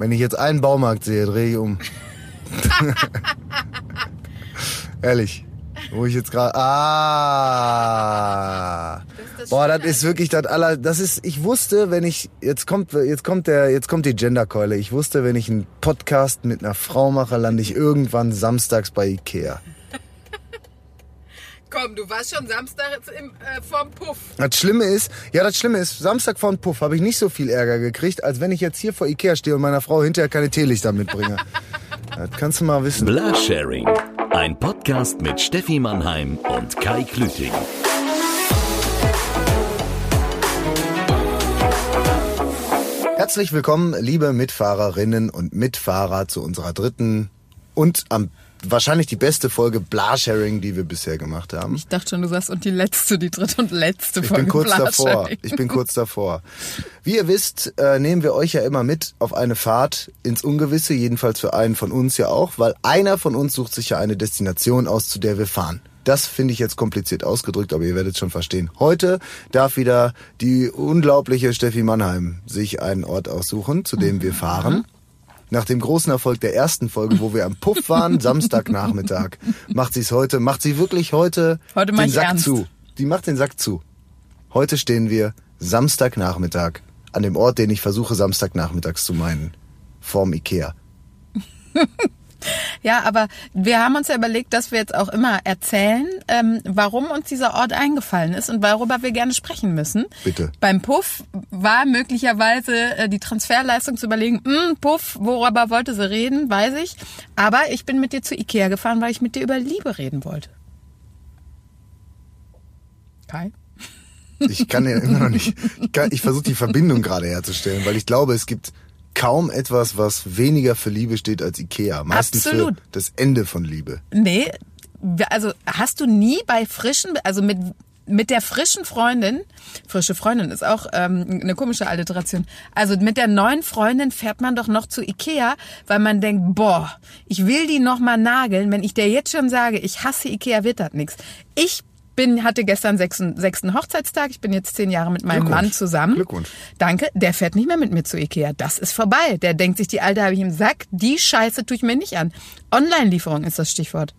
Wenn ich jetzt einen Baumarkt sehe, drehe ich um. Ehrlich. Wo ich jetzt gerade. Ah. das Boah, das ist wirklich das aller. Das ist. Ich wusste, wenn ich jetzt kommt, jetzt kommt der, jetzt kommt die Genderkeule. Ich wusste, wenn ich einen Podcast mit einer Frau mache, lande ich irgendwann samstags bei Ikea. Komm, du warst schon Samstag im, äh, vorm Puff. Das Schlimme ist, ja, das Schlimme ist, Samstag vor dem Puff habe ich nicht so viel Ärger gekriegt, als wenn ich jetzt hier vor Ikea stehe und meiner Frau hinterher keine Teelichter mitbringe. das kannst du mal wissen. Blasharing. Ein Podcast mit Steffi Mannheim und Kai Klüting. Herzlich willkommen, liebe Mitfahrerinnen und Mitfahrer, zu unserer dritten und am wahrscheinlich die beste Folge Blasharing, die wir bisher gemacht haben. Ich dachte schon, du sagst, und die letzte, die dritte und letzte Ich Folge bin kurz davor. Ich bin kurz davor. Wie ihr wisst, äh, nehmen wir euch ja immer mit auf eine Fahrt ins Ungewisse, jedenfalls für einen von uns ja auch, weil einer von uns sucht sich ja eine Destination aus, zu der wir fahren. Das finde ich jetzt kompliziert ausgedrückt, aber ihr werdet schon verstehen. Heute darf wieder die unglaubliche Steffi Mannheim sich einen Ort aussuchen, zu dem wir fahren. Nach dem großen Erfolg der ersten Folge, wo wir am Puff waren, Samstagnachmittag, macht sie es heute, macht sie wirklich heute, Heute den Sack ernst. zu. Die macht den Sack zu. Heute stehen wir Samstagnachmittag an dem Ort, den ich versuche Samstagnachmittags zu meinen. Vorm Ikea. Ja, aber wir haben uns ja überlegt, dass wir jetzt auch immer erzählen, ähm, warum uns dieser Ort eingefallen ist und worüber wir gerne sprechen müssen. Bitte. Beim Puff war möglicherweise äh, die Transferleistung zu überlegen, hm, Puff, worüber wollte sie reden, weiß ich. Aber ich bin mit dir zu Ikea gefahren, weil ich mit dir über Liebe reden wollte. Kai? Ich kann ja immer noch nicht. Ich, kann- ich versuche die Verbindung gerade herzustellen, weil ich glaube, es gibt kaum etwas, was weniger für Liebe steht als Ikea. Meistens Absolut. für das Ende von Liebe. Nee, also hast du nie bei frischen, also mit mit der frischen Freundin, frische Freundin ist auch ähm, eine komische Alliteration. Also mit der neuen Freundin fährt man doch noch zu Ikea, weil man denkt, boah, ich will die noch mal nageln. Wenn ich dir jetzt schon sage, ich hasse Ikea, wird das nix. Ich bin, hatte gestern sechsten, sechsten Hochzeitstag. Ich bin jetzt zehn Jahre mit meinem. Mann zusammen. Glückwunsch. Danke. Der fährt nicht mehr mit mir zu Ikea. Das ist vorbei. Der denkt sich, die Alte habe ich im Sack. Die Scheiße tue ich mir nicht an. Online-Lieferung ist das Stichwort.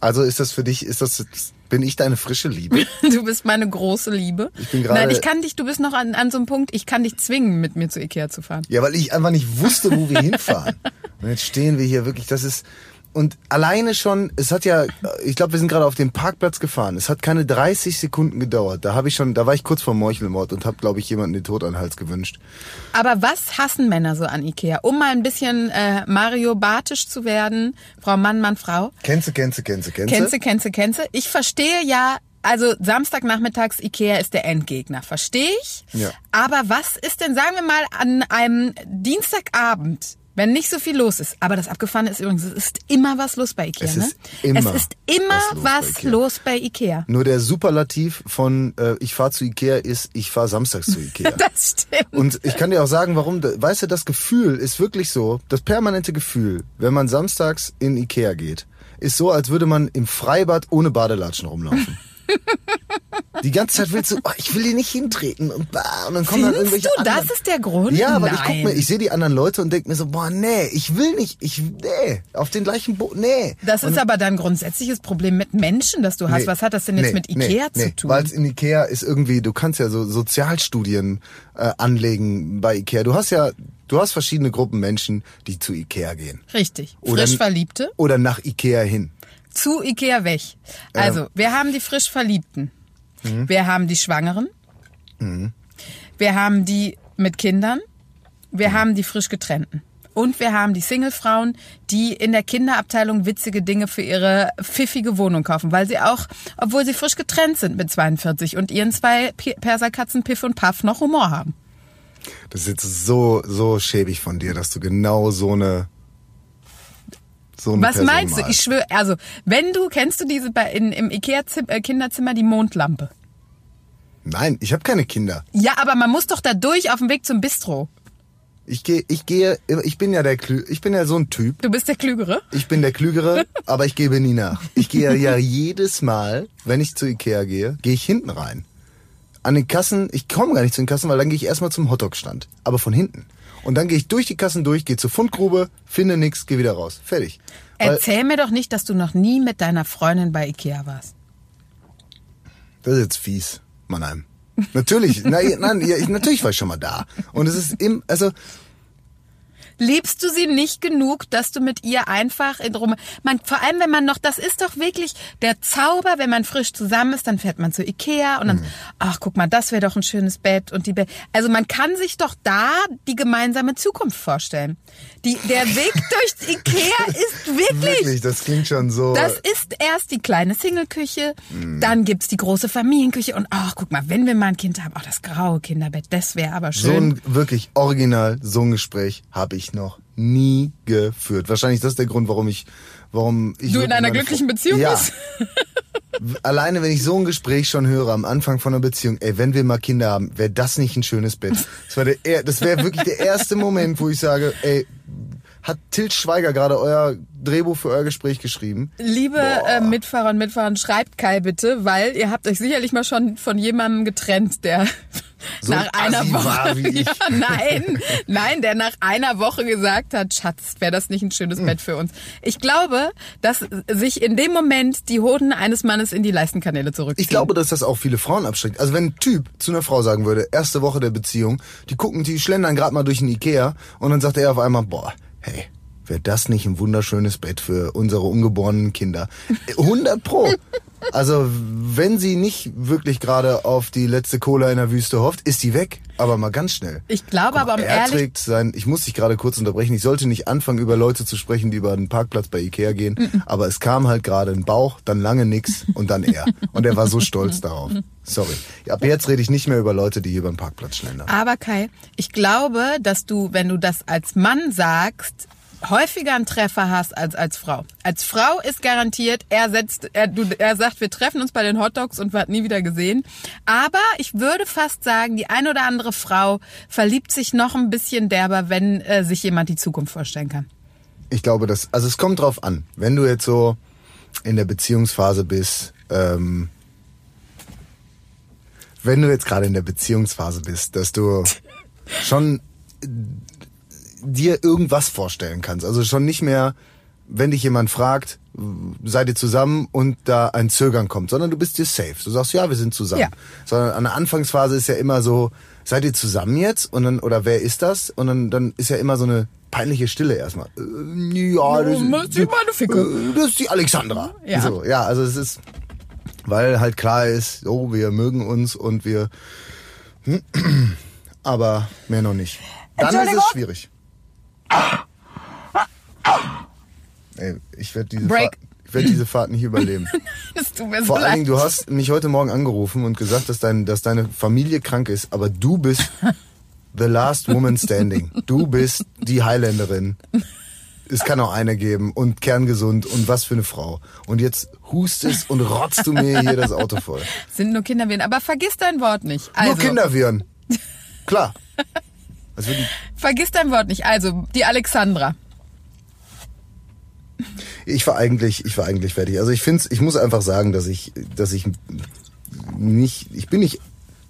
Also ist das für dich, ist das, bin ich deine frische Liebe? Du bist meine große Liebe. Ich bin gerade- Nein, ich kann dich, du bist noch an, an so einem Punkt, ich kann dich zwingen, mit mir zu Ikea zu fahren. Ja, weil ich einfach nicht wusste, wo wir hinfahren. Und jetzt stehen wir hier wirklich, das ist, und alleine schon, es hat ja, ich glaube, wir sind gerade auf dem Parkplatz gefahren. Es hat keine 30 Sekunden gedauert. Da habe ich schon, da war ich kurz vor Meuchelmord und habe, glaube ich, jemanden den Tod an den Hals gewünscht. Aber was hassen Männer so an Ikea? Um mal ein bisschen äh, Mario Bartisch zu werden, Frau Mann, Mann, Frau. Du? Kennst du, kennst du, kennst du? Ich verstehe ja, also Samstagnachmittags Ikea ist der Endgegner, verstehe ich. Ja. Aber was ist denn, sagen wir mal, an einem Dienstagabend, wenn nicht so viel los ist? Aber das Abgefahrene ist übrigens, es ist immer was los bei Ikea, Es ne? ist immer es ist immer was los bei was Ikea. los bei Ikea. Nur der Superlativ von äh, ich fahr zu Ikea ist, ich fahr samstags zu Ikea. Das stimmt. Und ich kann dir auch sagen, warum. Weißt du, das Gefühl ist wirklich so, das permanente Gefühl, wenn man samstags in Ikea geht, ist so, als würde man im Freibad ohne Badelatschen rumlaufen. Die ganze Zeit willst du, oh, ich will hier nicht hintreten und, bah, und dann kommen dann Findest irgendwelche du, das anderen. ist der Grund? Ja, aber ich guck mir, ich sehe die anderen Leute und denk mir so, boah, nee, ich will nicht, ich, nee, auf den gleichen Boot, nee. Das ist aber dein grundsätzliches Problem mit Menschen, das du hast. Nee, Was hat das denn jetzt nee, mit Ikea nee, zu tun? Weil es in Ikea ist irgendwie, du kannst ja so Sozialstudien äh, anlegen bei Ikea. Du hast ja, du hast verschiedene Gruppen Menschen, die zu Ikea gehen. Richtig. Oder- Frisch Verliebte Oder nach Ikea hin. zu Ikea weg. Also, wir haben die frisch Verliebten. Wir haben die Schwangeren. Wir haben die mit Kindern. Wir haben die frisch getrennten. Und wir haben die Singlefrauen, die in der Kinderabteilung witzige Dinge für ihre pfiffige Wohnung kaufen, weil sie auch, obwohl sie frisch getrennt sind mit 42 und ihren zwei Perserkatzen Piff und Puff noch Humor haben. Das ist jetzt so, so schäbig von dir, dass du genau so eine, so eine Was Person meinst du? malst. Ich schwöre, also, wenn du, kennst du diese bei, in, im Ikea-Kinderzimmer die Mondlampe? Nein, ich habe keine Kinder. Ja, aber man muss doch da durch auf dem Weg zum Bistro. Ich gehe, ich gehe, ich bin ja der Klü, ich bin ja so ein Typ. Du bist der Klügere. Ich bin der Klügere, aber ich gebe nie nach. Ich gehe ja jedes Mal, wenn ich zu Ikea gehe, gehe ich hinten rein. An den Kassen, ich komme gar nicht zu den Kassen, weil dann gehe ich erstmal zum Hotdog-Stand. Aber von hinten. Und dann gehe ich durch die Kassen durch, gehe zur Fundgrube, finde nix, gehe wieder raus. Fertig. Weil, Erzähl mir doch nicht, dass du noch nie mit deiner Freundin bei Ikea warst. das ist jetzt fies, Mannheim. Natürlich, nein, nein, natürlich war ich schon mal da. Und es ist im, also, Liebst du sie nicht genug, dass du mit ihr einfach in Rom, man, vor allem wenn man noch, das ist doch wirklich der Zauber, wenn man frisch zusammen ist, dann fährt man zu Ikea und dann, ach guck mal, das wäre doch ein schönes Bett und die Bett. Also man kann sich doch da die gemeinsame Zukunft vorstellen. Die, der Weg durch Ikea ist wirklich, wirklich, das klingt schon so. das ist erst die kleine Singleküche, dann gibt's die große Familienküche und ach, guck mal, wenn wir mal ein Kind haben, ach, das graue Kinderbett, das wäre aber So schön. ein wirklich original, so ein Gespräch habe ich noch nie geführt. Wahrscheinlich das ist der Grund, warum ich, warum ich Du in einer glücklichen Frau- Beziehung ja. bist? Alleine, wenn ich so ein Gespräch schon höre am Anfang von einer Beziehung, ey, wenn wir mal Kinder haben, wäre das nicht ein schönes Bett. Das war der, das wäre wirklich der erste Moment, wo ich sage, ey, hat Til Schweiger gerade euer Drehbuch für euer Gespräch geschrieben? Liebe äh, Mitfahrer und Mitfahrer, schreibt Kai bitte, weil ihr habt euch sicherlich mal schon von jemandem getrennt, der So nach ein einer Woche, ja, nein, nein, der nach einer Woche gesagt hat, Schatz, wäre das nicht ein schönes Hm. Bett für uns. Ich glaube, dass sich in dem Moment die Hoden eines Mannes in die Leistenkanäle zurückziehen. Ich glaube, dass das auch viele Frauen abschreckt. Also wenn ein Typ zu einer Frau sagen würde, erste Woche der Beziehung, die gucken, die schlendern gerade mal durch den Ikea und dann sagt er auf einmal, boah, hey, wäre das nicht ein wunderschönes Bett für unsere ungeborenen Kinder? 100 pro. Also wenn sie nicht wirklich gerade auf die letzte Cola in der Wüste hofft, ist die weg. Aber mal ganz schnell. Ich glaube mal, aber, um er trägt sein, ich muss dich gerade kurz unterbrechen, ich sollte nicht anfangen, über Leute zu sprechen, die über einen Parkplatz bei Ikea gehen, aber es kam halt gerade ein Bauch, dann lange nix und dann er. Und er war so stolz darauf. Sorry. Ab jetzt rede ich nicht mehr über Leute, die hier über den Parkplatz schlendern. Aber Kai, ich glaube, dass du, wenn du das als Mann sagst, häufiger einen Treffer hast als als Frau. Als Frau ist garantiert, er setzt, er, du, er sagt, wir treffen uns bei den Hotdogs und wird nie wieder gesehen. Aber ich würde fast sagen, die ein oder andere Frau verliebt sich noch ein bisschen derber, wenn äh, sich jemand die Zukunft vorstellen kann. Ich glaube, dass, also es kommt drauf an. Wenn du jetzt so in der Beziehungsphase bist, ähm, wenn du jetzt gerade in der Beziehungsphase bist, dass du schon dir irgendwas vorstellen kannst. Also schon nicht mehr, wenn dich jemand fragt, seid ihr zusammen und da ein Zögern kommt, sondern du bist dir safe. Du sagst, ja, wir sind zusammen. Ja. Sondern an der Anfangsphase ist ja immer so, seid ihr zusammen jetzt? Und dann, oder wer ist das? Und dann, dann ist ja immer so eine peinliche Stille erstmal. Äh, ja, das, das ist meine Ficke. äh, das ist die Alexandra. Ja. So, ja, also es ist, weil halt klar ist, oh, wir mögen uns und wir, aber mehr noch nicht. Dann ist es schwierig. Ey, ich werde diese, Break. Ich werd diese Fahrt nicht überleben. Es tut mir so Vor allen leid. Dingen, du hast mich heute Morgen angerufen und gesagt, dass, dein, dass deine Familie krank ist, aber du bist the last woman standing. Du bist die Highländerin. Es kann auch eine geben und kerngesund und was für eine Frau. Und jetzt hustest und rotzt du mir hier das Auto voll. Sind nur Kinderwehen. Aber vergiss dein Wort nicht. Also, Nur Kinderviren. Klar. Die Vergiss dein Wort nicht. Also, die Alexandra. Ich war eigentlich, ich war eigentlich fertig. Also ich finde, ich muss einfach sagen, dass ich, dass ich nicht, ich bin nicht,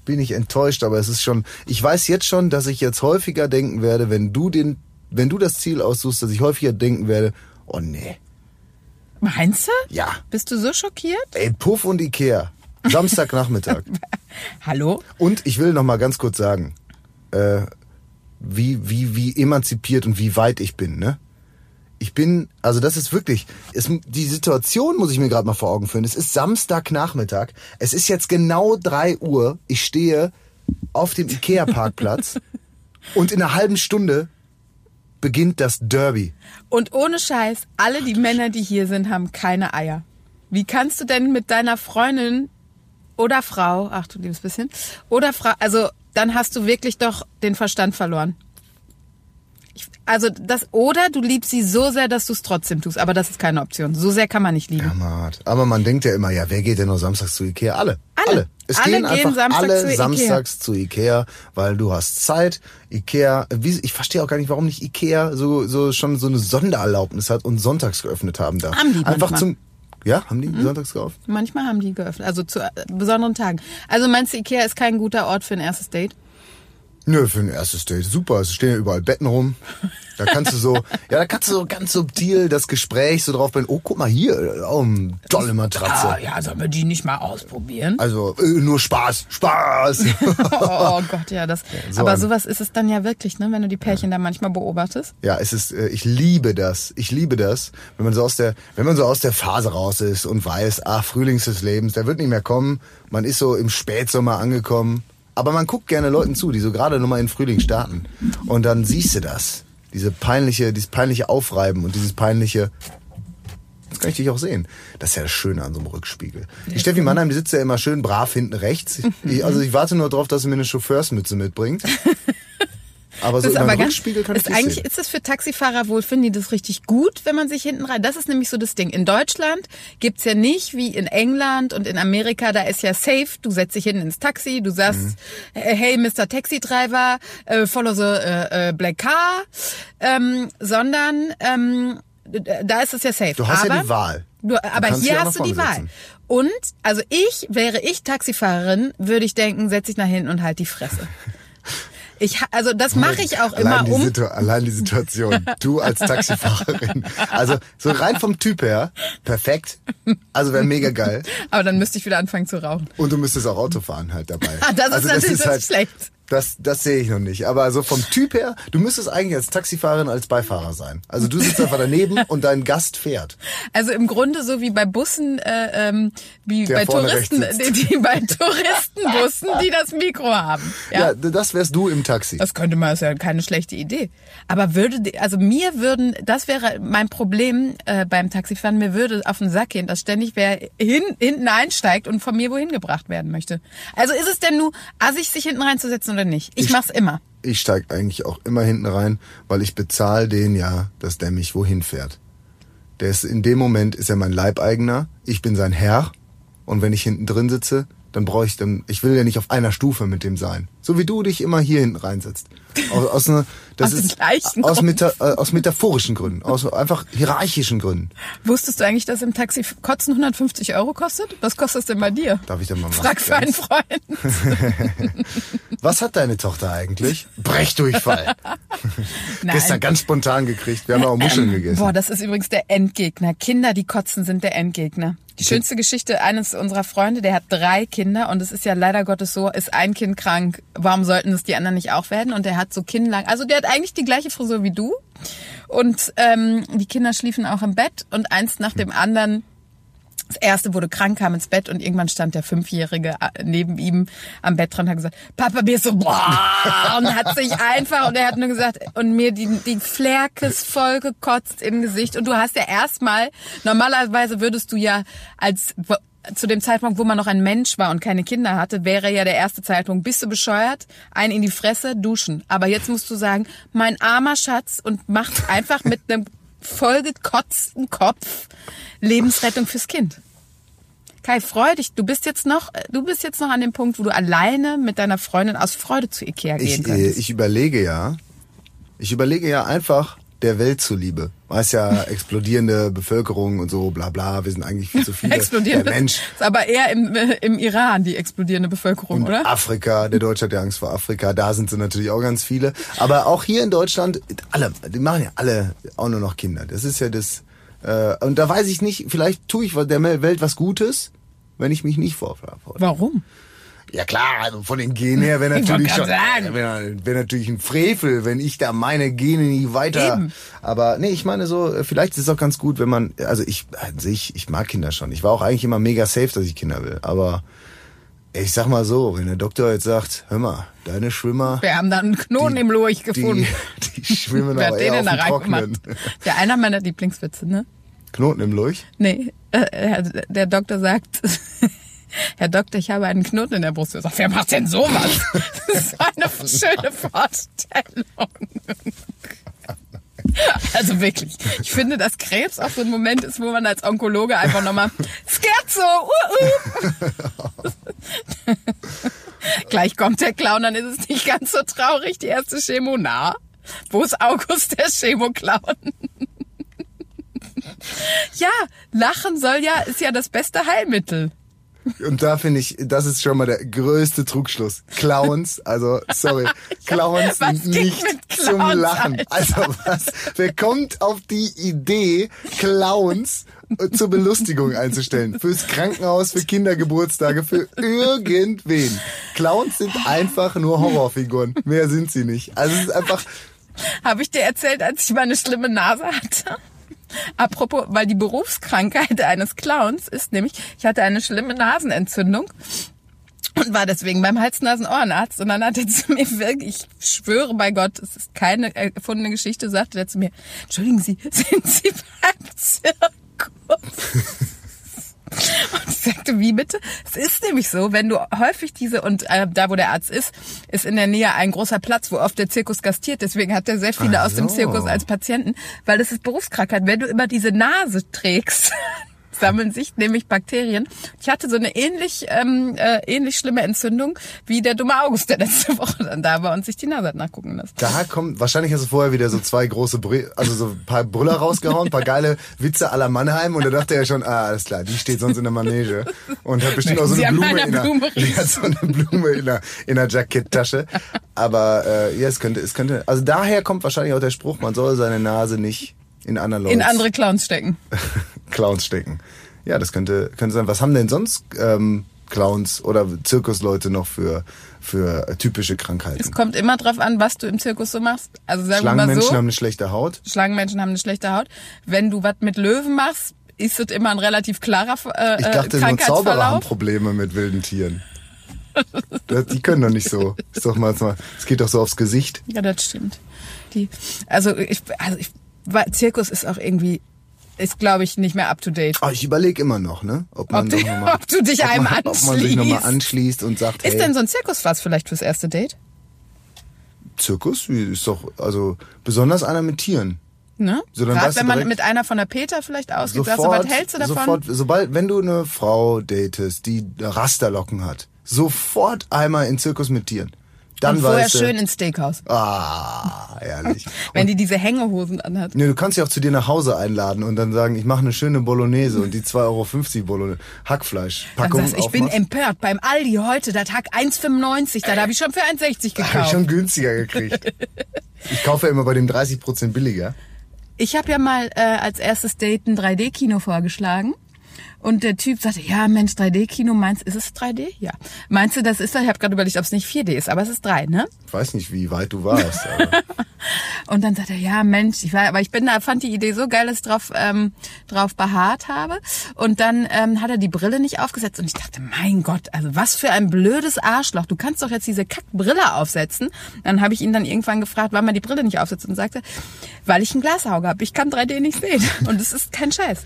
bin nicht enttäuscht, aber es ist schon, ich weiß jetzt schon, dass ich jetzt häufiger denken werde, wenn du den, wenn du das Ziel aussuchst, dass ich häufiger denken werde, oh nee, Meinst du? ja, Bist du so schockiert? ey, Puff und Ikea, Samstagnachmittag. Hallo? Und ich will noch mal ganz kurz sagen, äh, wie, wie, wie emanzipiert und wie weit ich bin, ne? Ich bin, also das ist wirklich, es, die Situation muss ich mir gerade mal vor Augen führen. Es ist Samstagnachmittag. Es ist jetzt genau drei Uhr. Ich stehe auf dem Ikea-Parkplatz und in einer halben Stunde beginnt das Derby. Und ohne Scheiß, alle die Männer, die hier sind, haben keine Eier. Wie kannst du denn mit deiner Freundin oder Frau, ach du liebes bisschen, oder Frau, also dann hast du wirklich doch den Verstand verloren. Ich, also das, oder du liebst sie so sehr, dass du es trotzdem tust, aber das ist keine Option. So sehr kann man nicht lieben. Hammerhart. Aber man denkt ja immer, ja, wer geht denn noch samstags zu Ikea? Alle. Alle. Es Alle gehen gehen einfach samstags alle zu Ikea. samstags zu Ikea, weil du hast Zeit. Ikea, ich verstehe auch gar nicht, warum nicht Ikea so, so schon so eine Sondererlaubnis hat und sonntags geöffnet haben darf. Haben die Einfach manchmal. Zum, ja, haben die sonntags geöffnet? Manchmal haben die geöffnet, also zu äh, besonderen Tagen. Also meinst du, Ikea ist kein guter Ort für ein erstes Date? Nö, für ein erstes Date super. Es stehen ja überall Betten rum. Da kannst du so, ja, da kannst du so ganz subtil das Gespräch so drauf bin. Oh, guck mal hier, oh, eine tolle Matratze. Ah, ja, sollen wir die nicht mal ausprobieren? Also äh, nur Spaß, Spaß. oh Gott, ja, das. so aber sowas ist es dann ja wirklich, ne, wenn du die Pärchen da manchmal beobachtest. Ja, es ist, äh, ich liebe das. Ich liebe das, wenn man so aus der, wenn man so aus der Phase raus ist und weiß, ach, Frühlings des Lebens, der wird nicht mehr kommen. Man ist so im Spätsommer angekommen. Aber man guckt gerne Leuten zu, die so gerade nochmal in Frühling starten. Und dann siehst du das. Diese peinliche, dieses peinliche Aufreiben und dieses peinliche, jetzt kann ich dich auch sehen. Das ist ja das Schöne an so einem Rückspiegel. Die Steffi Mannheim, die sitzt ja immer schön brav hinten rechts. Ich, also ich warte nur drauf, dass sie mir eine Chauffeursmütze mitbringt. Aber so Das ist aber ganz, Rückspiegel kann ich ist dich eigentlich sehen. ist das für Taxifahrer wohl, finden die das richtig gut, wenn man sich hinten rein. Das ist nämlich so das Ding. In Deutschland gibt's ja nicht wie in England und in Amerika, da ist ja safe, du setzt dich hinten ins Taxi, du sagst, Mhm. hey Mr. Taxi Driver, äh, follow the äh, äh, black car, ähm, sondern ähm, da ist es ja safe. Du hast aber, ja die Wahl. Du, aber hier hast du die Wahl. Und, also ich, wäre ich Taxifahrerin, würde ich denken, setz dich nach hinten und halt die Fresse. Ich, also das mache ich auch immer allein die, um. Situ allein die Situation. Du als Taxifahrerin. Also so rein vom Typ her, perfekt. Also wäre mega geil. Aber dann müsste ich wieder anfangen zu rauchen. Und du müsstest auch Auto fahren halt dabei. Ah, das ist also natürlich das schlecht. Das, das sehe ich noch nicht. Aber so vom Typ her, du müsstest eigentlich als Taxifahrerin als Beifahrer sein. Also du sitzt einfach daneben und dein Gast fährt. Also im Grunde so wie bei Bussen, äh, ähm, wie Der bei Touristen, die, die bei Touristenbussen, die das Mikro haben. Ja, Ja. das wärst du im Taxi. Das könnte man, ist ja keine schlechte Idee. Aber würde, also mir würden, das wäre mein Problem äh, beim Taxifahren, mir würde auf den Sack gehen, dass ständig wer hin, hinten einsteigt und von mir wohin gebracht werden möchte. Also ist es denn nur assig, sich hinten reinzusetzen oder nicht? Ich, Ich- mach's immer. Ich steig eigentlich auch immer hinten rein, weil ich bezahle den ja, dass der mich wohin fährt. Der ist in dem Moment ist er mein Leibeigener, ich bin sein Herr und wenn ich hinten drin sitze, dann brauche ich dann, ich will ja nicht auf einer Stufe mit dem sein. So wie du dich immer hier hinten reinsetzt. Aus, aus, ne, das ist aus, meta, äh, aus metaphorischen Gründen, aus einfach hierarchischen Gründen. Wusstest du eigentlich, dass im Taxi Kotzen 150 Euro kostet? Was kostet es denn bei dir? Darf ich da mal was Frag für einen Freund. Was hat deine Tochter eigentlich? Brechdurchfall. Gestern ganz spontan gekriegt. Wir haben auch Muscheln gegessen. Boah, das ist übrigens der Endgegner. Kinder, die kotzen, sind der Endgegner. Die schönste Geschichte eines unserer Freunde, der hat drei Kinder und es ist ja leider Gottes so, ist ein Kind krank, warum sollten es die anderen nicht auch werden? Und der hat so kinnlang, also der hat eigentlich die gleiche Frisur wie du und ähm, die Kinder schliefen auch im Bett und eins nach dem anderen das erste wurde krank, kam ins Bett und irgendwann stand der Fünfjährige äh, neben ihm am Bett dran und hat gesagt, Papa, mir ist so, boah, und hat sich einfach, und er hat nur gesagt, und mir die, die Flerkes voll gekotzt im Gesicht. Und du hast ja erstmal, normalerweise würdest du ja als, zu dem Zeitpunkt, wo man noch ein Mensch war und keine Kinder hatte, wäre ja der erste Zeitpunkt, bist du bescheuert, ein in die Fresse, duschen. Aber jetzt musst du sagen, mein armer Schatz und macht einfach mit einem vollgekotzten Kopf Lebensrettung fürs Kind. Kai, freu dich. Du bist jetzt noch, du bist jetzt noch an dem Punkt, wo du alleine mit deiner Freundin aus Freude zu Ikea gehen Ich, äh, könntest. ich überlege ja, ich überlege ja einfach der Welt zuliebe. Weiß ja, explodierende Bevölkerung und so, bla bla, wir sind eigentlich viel zu viele. explodierende. Der Mensch. Ist aber eher im, äh, im Iran die explodierende Bevölkerung, oder? Afrika, der Deutsche hat ja Angst vor Afrika, da sind sie natürlich auch ganz viele. Aber auch hier in Deutschland, alle, die machen ja alle auch nur noch Kinder. Das ist ja das, äh, und da weiß ich nicht, vielleicht tue ich der Welt was Gutes, wenn ich mich nicht vorverantworte. Warum? Ja klar, also von den Genen her wäre Ich natürlich schon, wäre wär natürlich ein Frevel, wenn ich da meine Gene nie weiter. Eben. Aber nee, ich meine so, äh, vielleicht ist es auch ganz gut, wenn man, also ich an sich, ich mag Kinder schon. Ich war auch eigentlich immer mega safe, dass ich Kinder will. Aber ich sag mal so, wenn der Doktor jetzt sagt, hör mal, deine Schwimmer, Wir haben da einen Knoten Die- im Lurch gefunden. die, die schwimmen den eher denn auf da reingemacht? Ja, einer meiner Lieblingswitze, ne? Knoten im Lurch? Nee, äh, der Doktor sagt, Herr Doktor, ich habe einen Knoten in der Brust. Er wer macht denn sowas? Das ist eine schöne Vorstellung. Also wirklich, ich finde, dass Krebs auch so ein Moment ist, wo man als Onkologe einfach nochmal Scherzo, uh, uh. Gleich kommt der Clown, dann ist es nicht ganz so traurig, die erste Chemo. Na, wo ist August, der Chemo-Clown? Ja, Lachen soll ja, ist ja das beste Heilmittel. Und da finde ich, das ist schon mal der größte Trugschluss. Clowns, also sorry, Clowns sind nicht mit zum Clowns, Lachen. Alter? Also was? Wer kommt auf die Idee, Clowns zur Belustigung einzustellen? Fürs Krankenhaus, für Kindergeburtstage, für irgendwen. Clowns sind einfach nur Horrorfiguren. Mehr sind sie nicht. Also es ist einfach, Habe ich dir erzählt, als ich mal eine schlimme Nase hatte? Apropos, weil die Berufskrankheit eines Clowns ist nämlich, ich hatte eine schlimme Nasenentzündung und war deswegen beim Hals-Nasen-Ohrenarzt und dann hat er zu mir wirklich, ich schwöre bei Gott, es ist keine erfundene Geschichte, sagte er zu mir, entschuldigen Sie, sind Sie beim Zirkus? Und ich sagte, wie bitte? Es ist nämlich so, wenn du häufig diese, und äh, da wo der Arzt ist, ist in der Nähe ein großer Platz, wo oft der Zirkus gastiert. Deswegen hat er sehr viele Ach aus dem. Zirkus als Patienten, weil das ist Berufskrankheit. Wenn du immer diese Nase trägst, sammeln sich nämlich Bakterien. Ich hatte so eine ähnlich, ähm, äh, ähnlich schlimme Entzündung wie der dumme August, der letzte Woche dann da war und sich die Nase hat nachgucken lassen. Da kommt, wahrscheinlich hast du vorher wieder so zwei große, Brü also so ein paar Brüller rausgehauen, ein paar geile Witze la Mannheim und da dachte er schon, ah, alles klar, die steht sonst in der Manege und hat bestimmt auch so eine Blume in der, Blume die hat so eine Blume in der, in der Jacketttasche. Aber, äh, ja, es könnte, es könnte, also daher kommt wahrscheinlich auch der Spruch, man soll seine Nase nicht in andere Leute In andere Clowns stecken. Clowns stecken. Ja, das könnte, könnte sein. Was haben denn sonst, ähm, Clowns oder Zirkusleute noch für, für typische Krankheiten? Es kommt immer drauf an, was du im Zirkus so machst. Also sagen wir mal Schlangenmenschen so. haben eine schlechte Haut. Schlangenmenschen haben eine schlechte Haut. Wenn du was mit Löwen machst, ist es immer ein relativ klarer äh, Ich dachte, nur Zauberer haben. Probleme mit wilden Tieren. Das- Die können doch nicht so. Ist doch manchmal, es geht doch so aufs Gesicht. Ja, das stimmt. Die, also ich, also ich, Zirkus ist auch irgendwie, ist glaube ich nicht mehr up to date. Aber ich überlege immer noch, ne? Ob, man Ob du- mal, ob du dich ob einem man, Ob man sich nochmal anschließt. anschließt und sagt, Ist hey, denn so ein Zirkus was vielleicht fürs erste Date? Zirkus ist doch, also besonders einer mit Tieren. Ne? So, Gerade wenn man mit einer von der Peter vielleicht ausgeht, sagst du, was hältst du davon? Sofort, sobald, wenn du eine Frau datest, die Rasterlocken hat, sofort einmal in Zirkus mit Tieren. Dann Und vorher schön ins Steakhouse. ah, ehrlich. Wenn die diese Hängehosen anhat. Nee, du kannst sie auch zu dir nach Hause einladen und dann sagen, ich mache eine schöne Bolognese und die 2,50 Euro Bolognese, Dann Hackfleischpackung sagst ich bin empört. Beim Aldi heute, der Tag 1,95, da habe ich schon für 1,60 Hab ich gekauft. schon günstiger gekriegt. ich kaufe ja immer bei dem 30% billiger. Ich habe ja mal äh, als erstes Date ein 3D-Kino vorgeschlagen. Und der Typ sagte, ja Mensch, 3D-Kino, meinst ist es 3D? Ja. Meinst du, das ist? Ich habe gerade überlegt, ob es nicht 4D ist, aber es ist 3, ne? Ich weiß nicht, wie weit du warst. Und dann sagt er, ja Mensch, ich war, aber ich bin da, fand die Idee so geil, dass ich drauf, ähm, drauf beharrt habe. Und dann ähm, hat er die Brille nicht aufgesetzt und ich dachte, mein Gott, also was für ein blödes Arschloch. Du kannst doch jetzt diese Kackbrille aufsetzen. Dann habe ich ihn dann irgendwann gefragt, warum er die Brille nicht aufsetzt und sagte, weil ich ein Glasauge habe. Ich kann 3D nicht sehen. Und es ist kein Scheiß.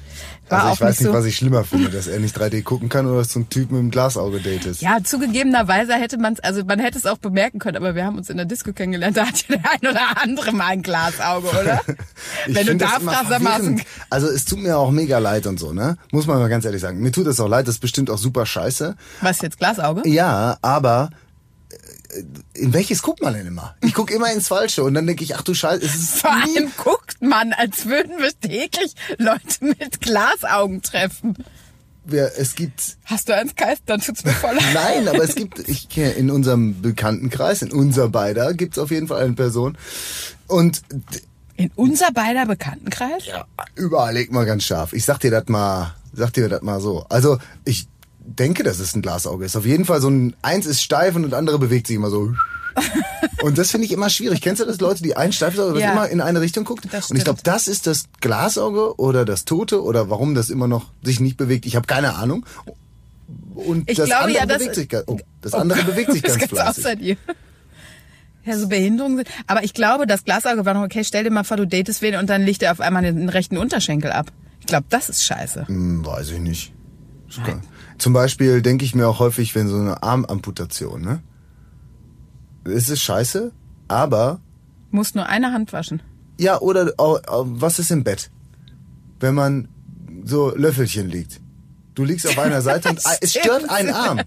War also ich weiß nicht, so. was ich schlimmer finde, dass er nicht 3D gucken kann oder dass du ein Typ mit einem Glasauge datest. Ja, zugegebenerweise hätte man es, also man hätte es auch bemerken können, aber wir haben uns in der Disco kennengelernt, da hat ja der ein oder andere mal ein Glasauge, oder? Wenn du da fragst. Also es tut mir auch mega leid und so, ne? Muss man mal ganz ehrlich sagen. Mir tut es auch leid, das ist bestimmt auch super scheiße. Was jetzt Glasauge? Ja, aber äh, in welches guckt man denn immer? Ich gucke immer ins Falsche und dann denke ich, ach du Scheiße, es ist Vor allem guckt man, als würden wir täglich Leute mit Glasaugen treffen. Wir, es gibt Hast du eins, Geist? Dann tut's mir voll leid. Nein, aber es gibt, ich kenne in unserem Bekanntenkreis, in unser beider, gibt's auf jeden Fall eine Person. Und In unser beider Bekanntenkreis? ja, überleg mal ganz scharf. Ich sag dir das mal, sag dir das mal so. Also ich denke, dass es ein Glasauge ist. Auf jeden Fall so ein eins ist steif und das andere bewegt sich immer so. Und das finde ich immer schwierig. Kennst du das, Leute, die ein steifes Auge, das Ja. immer in eine Richtung guckt? Das und ich glaube, das ist das Glasauge oder das Tote oder warum das immer noch sich nicht bewegt. Ich habe keine Ahnung. Und Ich das glaube andere ja, dass- bewegt sich ganz, oh, das andere bewegt sich das ganz ganz fleißig. außer dir. Ja, so Behinderungen sind. Aber ich glaube, das Glasauge war noch okay. Stell dir mal vor, du datest wen und dann legt er auf einmal den rechten Unterschenkel ab. Ich glaube, das ist scheiße. Hm, weiß ich nicht. Das Zum Beispiel denke ich mir auch häufig, wenn so eine Armamputation, ne? Es ist scheiße, aber Muss nur eine Hand waschen. ja, oder au- au- was ist im Bett? Wenn man so Löffelchen liegt. Du liegst auf einer Seite und es stört einen Arm.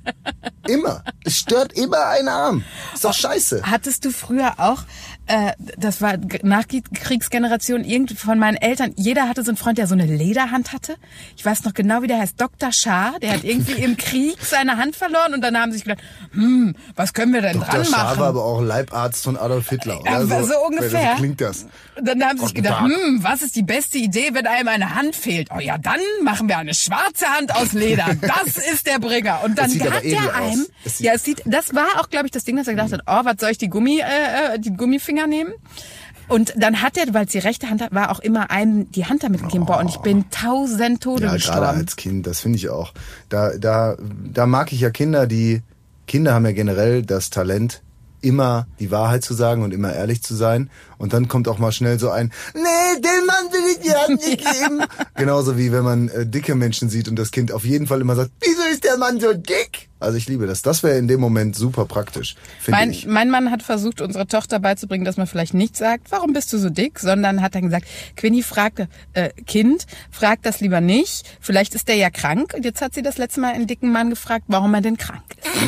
Immer. Es stört immer einen Arm. Ist doch scheiße. Hattest du früher auch äh, das war Nachkriegsgeneration, irgendwie von meinen Eltern, jeder hatte so einen Freund, der so eine Lederhand hatte. Ich weiß noch genau, wie der heißt, Dr. Schaar, der hat irgendwie im Krieg seine Hand verloren und dann haben sie sich gedacht, hm, was können wir denn Dr. dran machen? war aber auch Leibarzt von Adolf Hitler. Ja, oder? so ungefähr. So klingt das. Dann haben sie sich gedacht, hm, was ist die beste Idee, wenn einem eine Hand fehlt? Oh ja, dann machen wir eine schwarze Hand aus Leder. Das ist der Bringer. Und dann hat der aus. Einem, Es ja, es sieht, das war auch, glaube ich, das Ding, dass er gedacht hat, oh, was soll ich die Gummi, äh, die Gummifinger nehmen? Und dann hat er, weil es die rechte Hand hat, war auch immer einem die Hand damit gegeben. Boah, und ich bin tausend Tode Ja, gerade gestorben. als Kind, das finde ich auch. Da, da, da mag ich ja Kinder, die, Kinder haben ja generell das Talent, immer die Wahrheit zu sagen und immer ehrlich zu sein. Und dann kommt auch mal schnell so ein, nee, den Mann will ich Hand nicht geben. Genauso wie wenn man äh, dicke Menschen sieht und das Kind auf jeden Fall immer sagt, wieso ist der Mann so dick? Also ich liebe das. Das wäre in dem Moment super praktisch, Mein, ich. mein Mann hat versucht, unserer Tochter beizubringen, dass man vielleicht nicht sagt, warum bist du so dick, sondern hat dann gesagt, Quinny fragte, äh, Kind, frag das lieber nicht, vielleicht ist der ja krank. Und jetzt hat sie das letzte Mal einen dicken Mann gefragt, warum er denn krank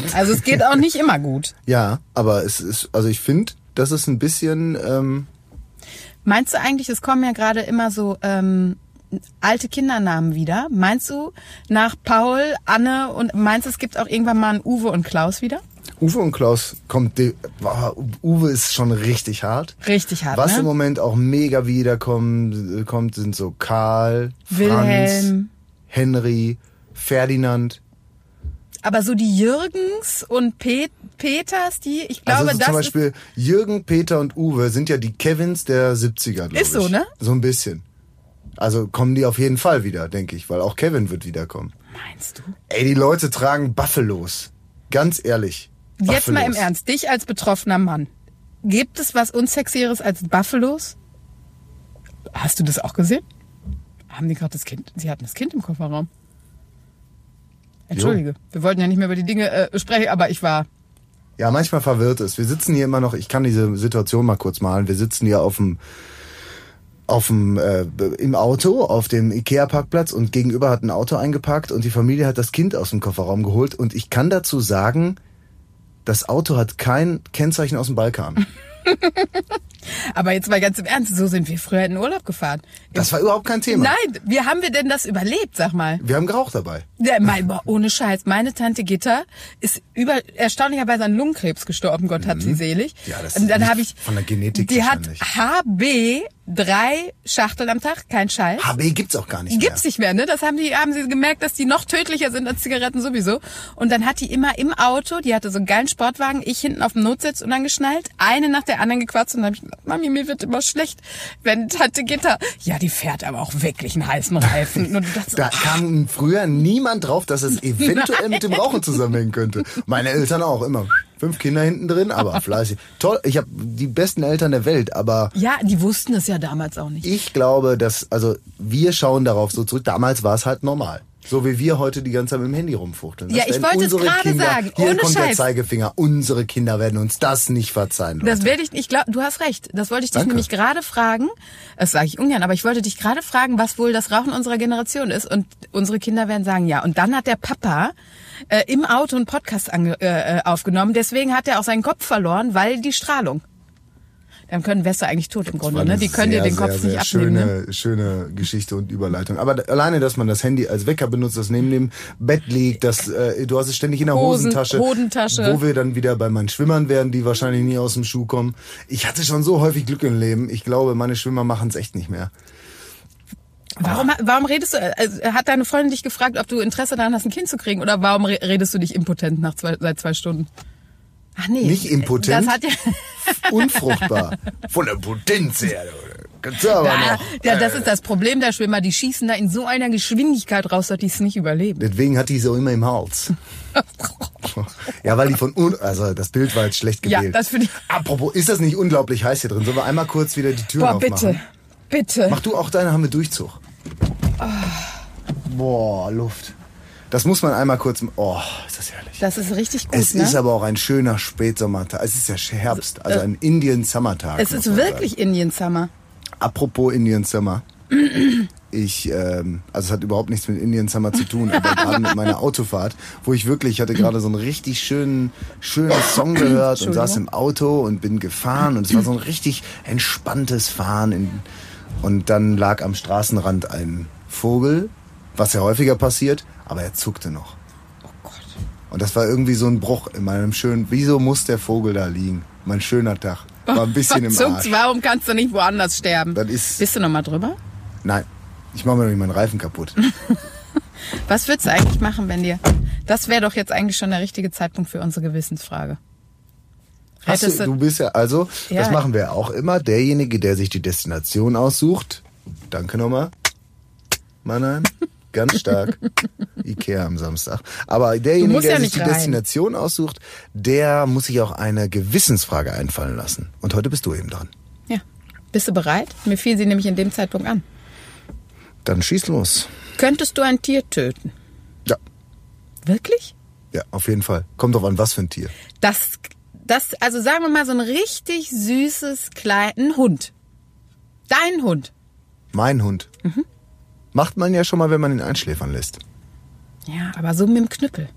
ist. Also es geht auch nicht immer gut. Ja, aber es ist, also ich finde, das ist ein bisschen, ähm, Meinst du eigentlich, es kommen ja gerade immer so ähm, alte Kindernamen wieder? Meinst du nach Paul, Anne und meinst du, es gibt auch irgendwann mal einen Uwe und Klaus wieder? Uwe und Klaus kommt, Uwe ist schon richtig hart. Richtig hart, Was ne? im Moment auch mega wiederkommt, kommt, sind so Karl, Franz, Wilhelm. Henry, Ferdinand. Aber so die Jürgens und Pet Peters, die, ich glaube, also so das zum Beispiel Jürgen, Peter und Uwe sind ja die Kevins der 70er, glaube Ist so, ich. ne? So ein bisschen. Also kommen die auf jeden Fall wieder, denke ich, weil auch Kevin wird wiederkommen. meinst du? Ey, die Leute tragen Buffalos. Ganz ehrlich. Jetzt mal im Buffalos. Ernst, dich als betroffener Mann. Gibt es was unsexieres als Buffalos? Hast du das auch gesehen? Haben die gerade das Kind? Sie hatten das Kind im Kofferraum. Entschuldige, wir wollten ja nicht mehr über die Dinge äh, sprechen, aber ich war. Ja, manchmal verwirrt es. Wir sitzen hier immer noch, ich kann diese Situation mal kurz malen. Wir sitzen hier auf dem auf dem äh, im Auto auf dem Ikea Parkplatz und gegenüber hat ein Auto eingeparkt und die Familie hat das Kind aus dem Kofferraum geholt und ich kann dazu sagen, das Auto hat kein Kennzeichen aus dem Balkan. Aber jetzt mal ganz im Ernst, so sind wir früher in den Urlaub gefahren. Das war überhaupt kein Thema. Nein, wie haben wir denn das überlebt, sag mal? Wir haben geraucht dabei. Ja, mein, boah, ohne Scheiß. Meine Tante Gitta ist über, erstaunlicherweise an Lungenkrebs gestorben. Gott hat sie selig. Mhm. Ja, das Und ist dann habe ich, von der Genetik die hat. HB drei Schachteln am Tag, kein Scheiß. HB gibt's auch gar nicht Gibt's mehr. nicht mehr, ne? Das haben die, haben sie gemerkt, dass die noch tödlicher sind als Zigaretten sowieso. Und dann hat die immer im Auto, die hatte so einen geilen Sportwagen, ich hinten auf dem Notsitz unangeschnallt, eine nach der anderen gequatscht und dann hab ich Mami, mir wird immer schlecht, wenn Tante Gitter, ja, die fährt aber auch wirklich einen heißen Reifen. Und dachtest, Da kam früher niemand drauf, dass es eventuell mit dem Rauchen zusammenhängen könnte. Meine Eltern auch immer. Fünf Kinder hinten drin, aber fleißig. Toll, ich habe die besten Eltern der Welt, aber ja, die wussten es ja damals auch nicht. ich glaube, dass, also wir schauen darauf so zurück. Damals war es halt normal. So wie wir heute die ganze Zeit mit dem Handy rumfuchteln. Das Ja, ich wollte es gerade sagen, Hier ohne kommt der Scheiß. Zeigefinger. Unsere Kinder werden uns das nicht verzeihen. Leute. Das werde ich, ich glaube, du hast recht. Das wollte ich dich Danke. nämlich gerade fragen. Das sage ich ungern, aber ich wollte dich gerade fragen, was wohl das Rauchen unserer Generation ist. Und unsere Kinder werden sagen, ja. Und dann hat der Papa äh, im Auto einen Podcast ange, äh, äh, aufgenommen. Deswegen hat er auch seinen Kopf verloren, weil die Strahlung. Dann können Wester eigentlich tot im Grunde, ne? Die können dir sehr, den Kopf sehr, nicht sehr abnehmen. schöne, Ne? schöne Geschichte und Überleitung. Aber da- alleine, dass man das Handy als Wecker benutzt, das neben dem Bett liegt, das, äh, du hast es ständig in der Hosen- Hosentasche. Hodentasche. Wo wir dann wieder bei meinen Schwimmern werden, die wahrscheinlich nie aus dem Schuh kommen. Ich hatte schon so häufig Glück im Leben. Ich glaube, meine Schwimmer machen es echt nicht mehr. Warum, warum redest du, äh, hat deine Freundin dich gefragt, ob du Interesse daran hast, ein Kind zu kriegen? Oder warum re- redest du dich impotent nach zwei, seit zwei Stunden? Ach nee. Nicht impotent? Das hat ja, Unfruchtbar. Von der Potenz her. Kannst du aber Ja, noch. ja, das ist das Problem der Schwimmer. Die schießen da in so einer Geschwindigkeit raus, dass die es nicht überleben. Deswegen hat die so immer im Hals. ja, weil die von un also das Bild war jetzt schlecht Ja, gewählt. das finde ich- Apropos, ist das nicht unglaublich heiß hier drin? Sollen wir einmal kurz wieder die Tür Boah, aufmachen? bitte. Bitte. Mach du auch deine, haben wir Durchzug. Boah, Luft. Das muss man einmal kurz. Oh, ist das herrlich. Das ist richtig gut, es ne? ist aber auch ein schöner Spätsommertag. Es ist ja Herbst, also ein Indian Summer Tag. es ist wirklich Indian Summer. Sagen. Apropos Indian Summer. ich, ähm, also es hat überhaupt nichts mit Indian Summer zu tun, aber gerade mit meiner Autofahrt, wo ich wirklich, ich hatte gerade so einen richtig schönen, schönen Song gehört und saß im Auto und bin gefahren und es war so ein richtig entspanntes Fahren in, und dann lag am Straßenrand ein Vogel, was ja häufiger passiert, aber er zuckte noch. Oh Gott. Und das war irgendwie so ein Bruch in meinem schönen, wieso muss der Vogel da liegen? Mein schöner Tag. War ein bisschen im Arsch. Warum kannst du nicht woanders sterben? Das ist, Bist du noch mal drüber? nein, ich mache mir doch nicht meinen Reifen kaputt. Was würdest du eigentlich machen, wenn dir... Das wäre doch jetzt eigentlich schon der richtige Zeitpunkt für unsere Gewissensfrage. Hast Hättest du, du bist ja, also, Ja. das machen wir auch immer. Derjenige, der sich die Destination aussucht, danke nochmal, Mannheim, ganz stark, Ikea am Samstag. Aber derjenige, musst der ja sich die rein. Destination aussucht, der muss sich auch eine Gewissensfrage einfallen lassen. Und heute bist du eben dran. Ja. Bist du bereit? Mir fiel sie nämlich in dem Zeitpunkt an. Dann schieß los. Könntest du ein Tier töten? Ja, Wirklich? ja, auf jeden Fall. Kommt drauf an, was für ein Tier. Das, das, also sagen wir mal so ein richtig süßes kleinen Hund. Dein Hund. Mein Hund. Mhm. Macht man ja schon mal, wenn man ihn einschläfern lässt. Ja, aber so mit dem Knüppel.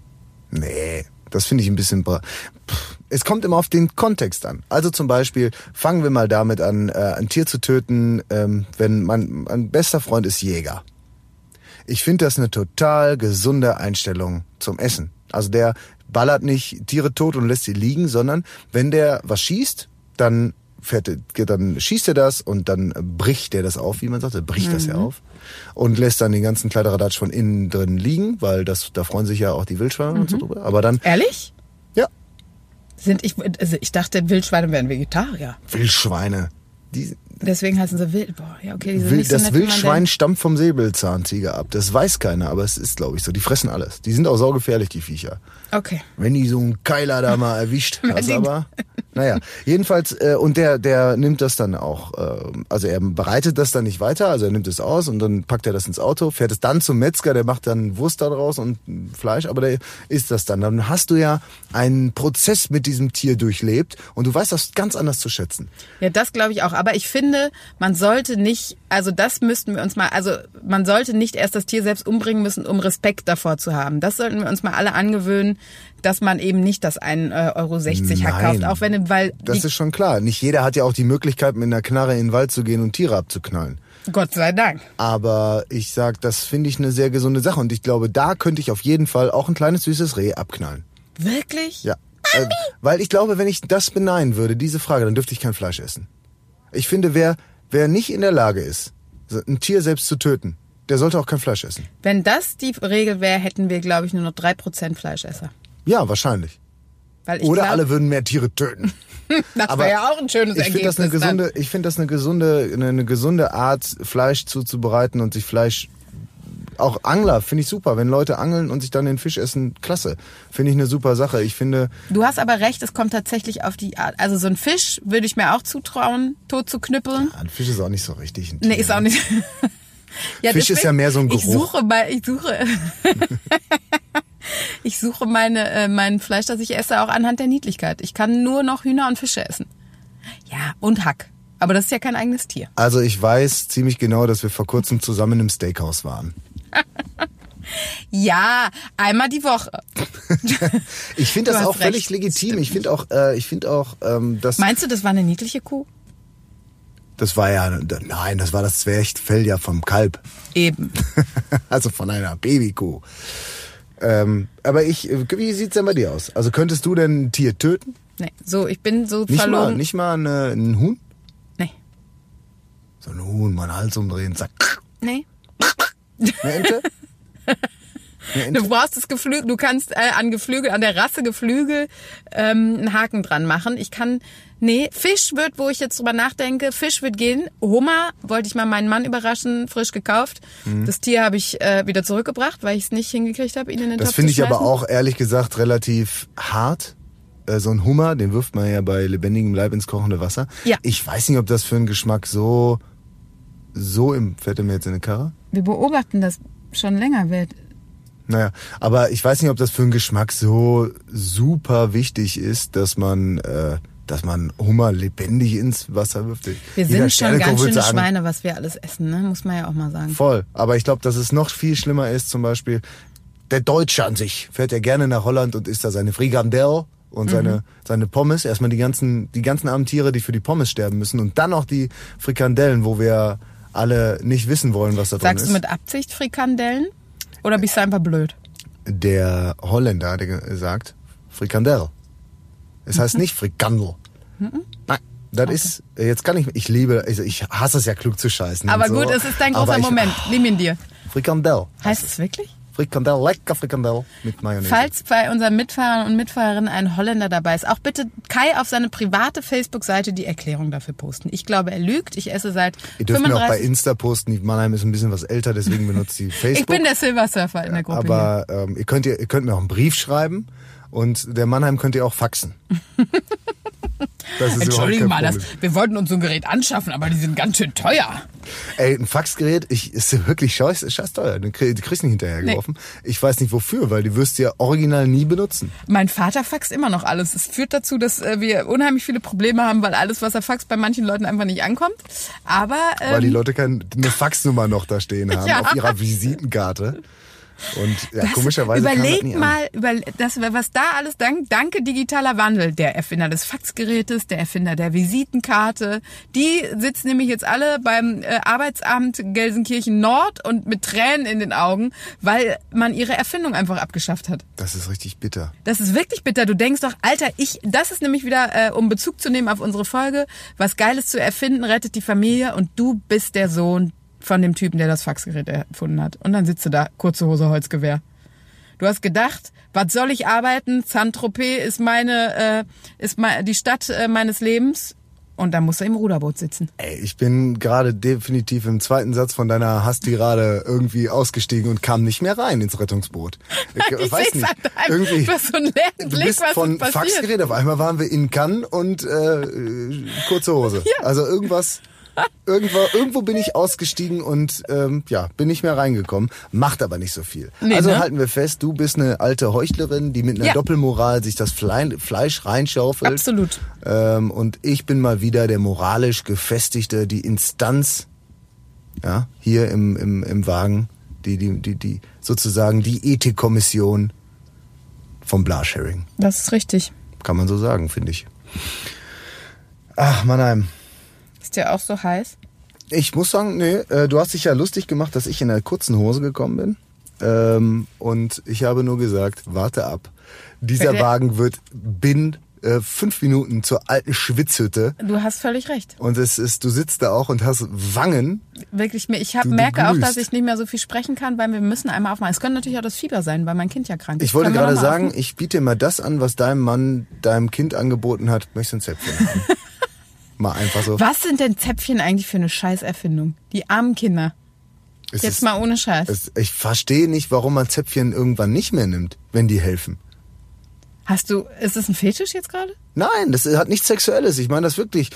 Nee, das finde ich ein bisschen. Es kommt immer auf den Kontext an. Also zum Beispiel fangen wir mal damit an, äh, ein Tier zu töten, ähm, wenn man mein bester Freund ist Jäger. Ich finde das eine total gesunde Einstellung zum Essen. Also der ballert nicht Tiere tot und lässt sie liegen, sondern wenn der was schießt, dann fährt, er- dann schießt er das und dann bricht er das auf, wie man sagt, er bricht das ja auf und lässt dann den ganzen Kleideradatsch von innen drin liegen, weil das da freuen sich ja auch die Wildschweine und so drüber. Aber dann Ehrlich? ja, Sind ich, also ich dachte, Wildschweine wären Vegetarier. Wildschweine. Die, Deswegen heißen sie wild. Boah, ja, okay, die Wild, so das nett, Wildschwein stammt vom Säbelzahntiger ab. Das weiß keiner, aber es ist, glaube ich, so. Die fressen alles. Die sind auch saugefährlich, die Viecher. Okay. Wenn die so einen Keiler da mal erwischt, hast aber. Naja, jedenfalls, äh, und der, der nimmt das dann auch, äh, also er bereitet das dann nicht weiter, also er nimmt es aus und dann packt er das ins Auto, fährt es dann zum Metzger, der macht dann Wurst daraus und Fleisch, aber der isst das dann. Dann hast du ja einen Prozess mit diesem Tier durchlebt und du weißt das ganz anders zu schätzen. Ja, das glaube ich auch. Aber ich finde, man sollte nicht, also das müssten wir uns mal, also man sollte nicht erst das Tier selbst umbringen müssen, um Respekt davor zu haben. Das sollten wir uns mal alle angewöhnen, dass man eben nicht das 1,60 Euro Hack kauft, auch wenn, weil Das ist schon klar. Nicht jeder hat ja auch die Möglichkeit, mit einer Knarre in den Wald zu gehen und Tiere abzuknallen. Gott sei Dank. Aber ich sag, das finde ich eine sehr gesunde Sache. Und ich glaube, da könnte ich auf jeden Fall auch ein kleines süßes Reh abknallen. Wirklich? Ja. Äh, weil ich glaube, wenn ich das beneiden würde, diese Frage, dann dürfte ich kein Fleisch essen. Ich finde, wer, wer nicht in der Lage ist, ein Tier selbst zu töten, der sollte auch kein Fleisch essen. Wenn das die Regel wäre, hätten wir, glaube ich, nur noch 3% Fleischesser. Ja, wahrscheinlich. Oder glaub, alle würden mehr Tiere töten. das wäre ja auch ein schönes Ich finde Ergebnis. das eine dann. gesunde, ich finde das eine gesunde, eine, eine gesunde Art, Fleisch zuzubereiten und sich Fleisch auch Angler finde ich super. Wenn Leute angeln und sich dann den Fisch essen, klasse. Finde ich eine super Sache. Ich finde, Du hast aber recht, es kommt tatsächlich auf die Art. Also so ein Fisch würde ich mir auch zutrauen, tot zu knüppeln. ein Fisch ist auch nicht so richtig ein Tier. Nee, ist auch nicht. ja, Fisch ist deswegen- ja mehr so ein Ich Geruch. suche mal, ich suche. ich suche meine, äh, mein Fleisch, das ich esse, auch anhand der Niedlichkeit. Ich kann nur noch Hühner und Fische essen. Ja, und Hack. Aber das ist ja kein eigenes Tier. Also ich weiß ziemlich genau, dass wir vor kurzem zusammen im Steakhouse waren. Ja, einmal die Woche. Ich finde das auch völlig recht, legitim. Ich finde auch, äh, ich finde auch, ähm, dass Meinst du, das war eine niedliche Kuh? das war ja, nein, das war das Zwerchfell ja vom Kalb. Eben. also von einer Babykuh. Ähm, aber ich, äh, wie sieht's denn bei dir aus? Also könntest du denn ein Tier töten? Nee, so, ich bin so Nicht verloren. mal, nicht mal eine, ein Huhn? Nee. So ein Huhn, mal den Hals umdrehen, zack. Nee. Eine Ente? Eine Ente? Du brauchst das Geflügel, du kannst äh, an Geflügel, an der Rasse Geflügel ähm, einen Haken dran machen. Ich kann, nee, Fisch wird, wo ich jetzt drüber nachdenke, Fisch wird gehen. Hummer wollte ich mal meinen Mann überraschen, frisch gekauft. Mhm. Das Tier habe ich äh, wieder zurückgebracht, weil ich es nicht hingekriegt habe, ihn in den Das finde ich aber auch ehrlich gesagt relativ hart. Äh, So ein Hummer, den wirft man ja bei lebendigem Leib ins kochende Wasser. Ja. Ich weiß nicht, ob das für einen Geschmack so, so im, fährt er mir jetzt in eine Karre? Wir beobachten das schon länger. Wer- Naja, aber ich weiß nicht, ob das für einen Geschmack so super wichtig ist, dass man, äh, dass man Hummer lebendig ins Wasser wirft. Wir Jeder sind schon ganz schöne sagen, Schweine, was wir alles essen, ne? muss man ja auch mal sagen. Voll. Aber ich glaube, dass es noch viel schlimmer ist, zum Beispiel, der Deutsche an sich fährt ja gerne nach Holland und isst da seine Frikandel und Mhm. seine, seine Pommes. Erstmal die ganzen, die ganzen armen Tiere, die für die Pommes sterben müssen. Und dann noch die Frikandellen, wo wir alle nicht wissen wollen, was da drin Sagst ist. du mit Absicht Frikandellen? Oder bist du einfach blöd? der Holländer, der sagt Frikandel. Es heißt nicht Frikandel. Nein. Das ist, jetzt kann ich, ich liebe, also ich hasse es ja klug zu scheißen. Aber so, gut, es ist dein großer ich- Moment. Nimm ihn dir. Frikandel. Heißt es wirklich? Frikandel, lecker Frikandel mit Mayonnaise. Falls bei unseren Mitfahrern und Mitfahrerinnen ein Holländer dabei ist, auch bitte Kai auf seine private Facebook-Seite die Erklärung dafür posten. Ich glaube, er lügt. Ich esse seit Ihr dürft mir auch bei 35... Insta posten. Die Mannheim ist ein bisschen was älter, deswegen benutzt sie Facebook. Ich bin der Silversurfer in der Gruppe aber ähm, ihr könnt ihr, ihr könnt mir auch einen Brief schreiben und der Mannheim könnt ihr auch faxen. Das ist Entschuldigung überhaupt mal, das, wir wollten uns so ein Gerät anschaffen, aber die sind ganz schön teuer. Ey, ein Faxgerät, ich, ist wirklich scheiß, scheiß teuer. Du krieg- du kriegst nicht hinterhergeworfen. Ich weiß nicht wofür, weil die wirst du ja original nie benutzen. Mein Vater faxt immer noch alles. Es führt dazu, dass äh, wir unheimlich viele Probleme haben, weil alles, was er faxt, bei manchen Leuten einfach nicht ankommt. Aber ähm, Weil die Leute keine eine Faxnummer noch da stehen haben Ja. auf ihrer Visitenkarte. Und ja, Das- komischerweise Überleg mal, über, das, was da alles dank, danke digitaler Wandel, der Erfinder des Faxgerätes, der Erfinder der Visitenkarte, die sitzen nämlich jetzt alle beim äh, Arbeitsamt Gelsenkirchen Nord und mit Tränen in den Augen, weil man ihre Erfindung einfach abgeschafft hat. Das ist richtig bitter. Das ist wirklich bitter. Du denkst doch, Alter, ich, das ist nämlich wieder, äh, um Bezug zu nehmen auf unsere Folge, was Geiles zu erfinden, rettet die Familie und du bist der Sohn von dem Typen, der das Faxgerät erfunden hat. Und dann sitzt du da, kurze Hose, Holzgewehr. Du hast gedacht, was soll ich arbeiten? Saint-Tropez ist meine, äh, ist me die Stadt äh, meines Lebens. Und dann musst du im Ruderboot sitzen. Ey, ich bin gerade definitiv im zweiten Satz von deiner Hasstirade irgendwie ausgestiegen und kam nicht mehr rein ins Rettungsboot. Ich, Ich weiß nicht. Irgendwie. du so leeren Du Blick, bist was von? Faxgerät, auf einmal waren wir in Cannes und äh, äh, kurze Hose. Also irgendwas, irgendwo, irgendwo bin ich ausgestiegen und ähm, ja, bin nicht mehr reingekommen. Macht aber nicht so viel. Nee, also ne? halten wir fest, du bist eine alte Heuchlerin, die mit einer Ja. Doppelmoral sich das Fle Fleisch reinschaufelt. Absolut. Ähm, und ich bin mal wieder der moralisch gefestigte, die Instanz, ja, hier im, im, im Wagen, die, die, die, die, sozusagen die Ethikkommission vom Blasharing. Das ist richtig. Kann man so sagen, finde ich. Ach, Mannheim. Ist dir auch so heiß? Ich muss sagen, nee, äh, du hast dich ja lustig gemacht, dass ich in einer kurzen Hose gekommen bin. Ähm, und ich habe nur gesagt, warte ab. Dieser Bitte? Wagen wird binnen äh, fünf Minuten zur alten Schwitzhütte. Du hast völlig recht. Und es ist, du sitzt da auch und hast Wangen. Wirklich, mir- ich hab, Du- du merke auch, glühst. dass ich nicht mehr so viel sprechen kann, weil wir müssen einmal aufmachen. Es könnte natürlich auch das Fieber sein, weil mein Kind ja krank ist. Ich wollte gerade sagen, aufmachen? ich biete mal das an, was deinem Mann deinem Kind angeboten hat. Möchtest du ein Zäpfchen haben? mal einfach so. Was sind denn Zäpfchen eigentlich für eine Scheißerfindung? Die armen Kinder. Es Jetzt ist- mal ohne Scheiß. es, ich verstehe nicht, warum man Zäpfchen irgendwann nicht mehr nimmt, wenn die helfen. Hast du, ist es ein Fetisch jetzt gerade? Nein, das hat nichts Sexuelles. Ich meine das wirklich.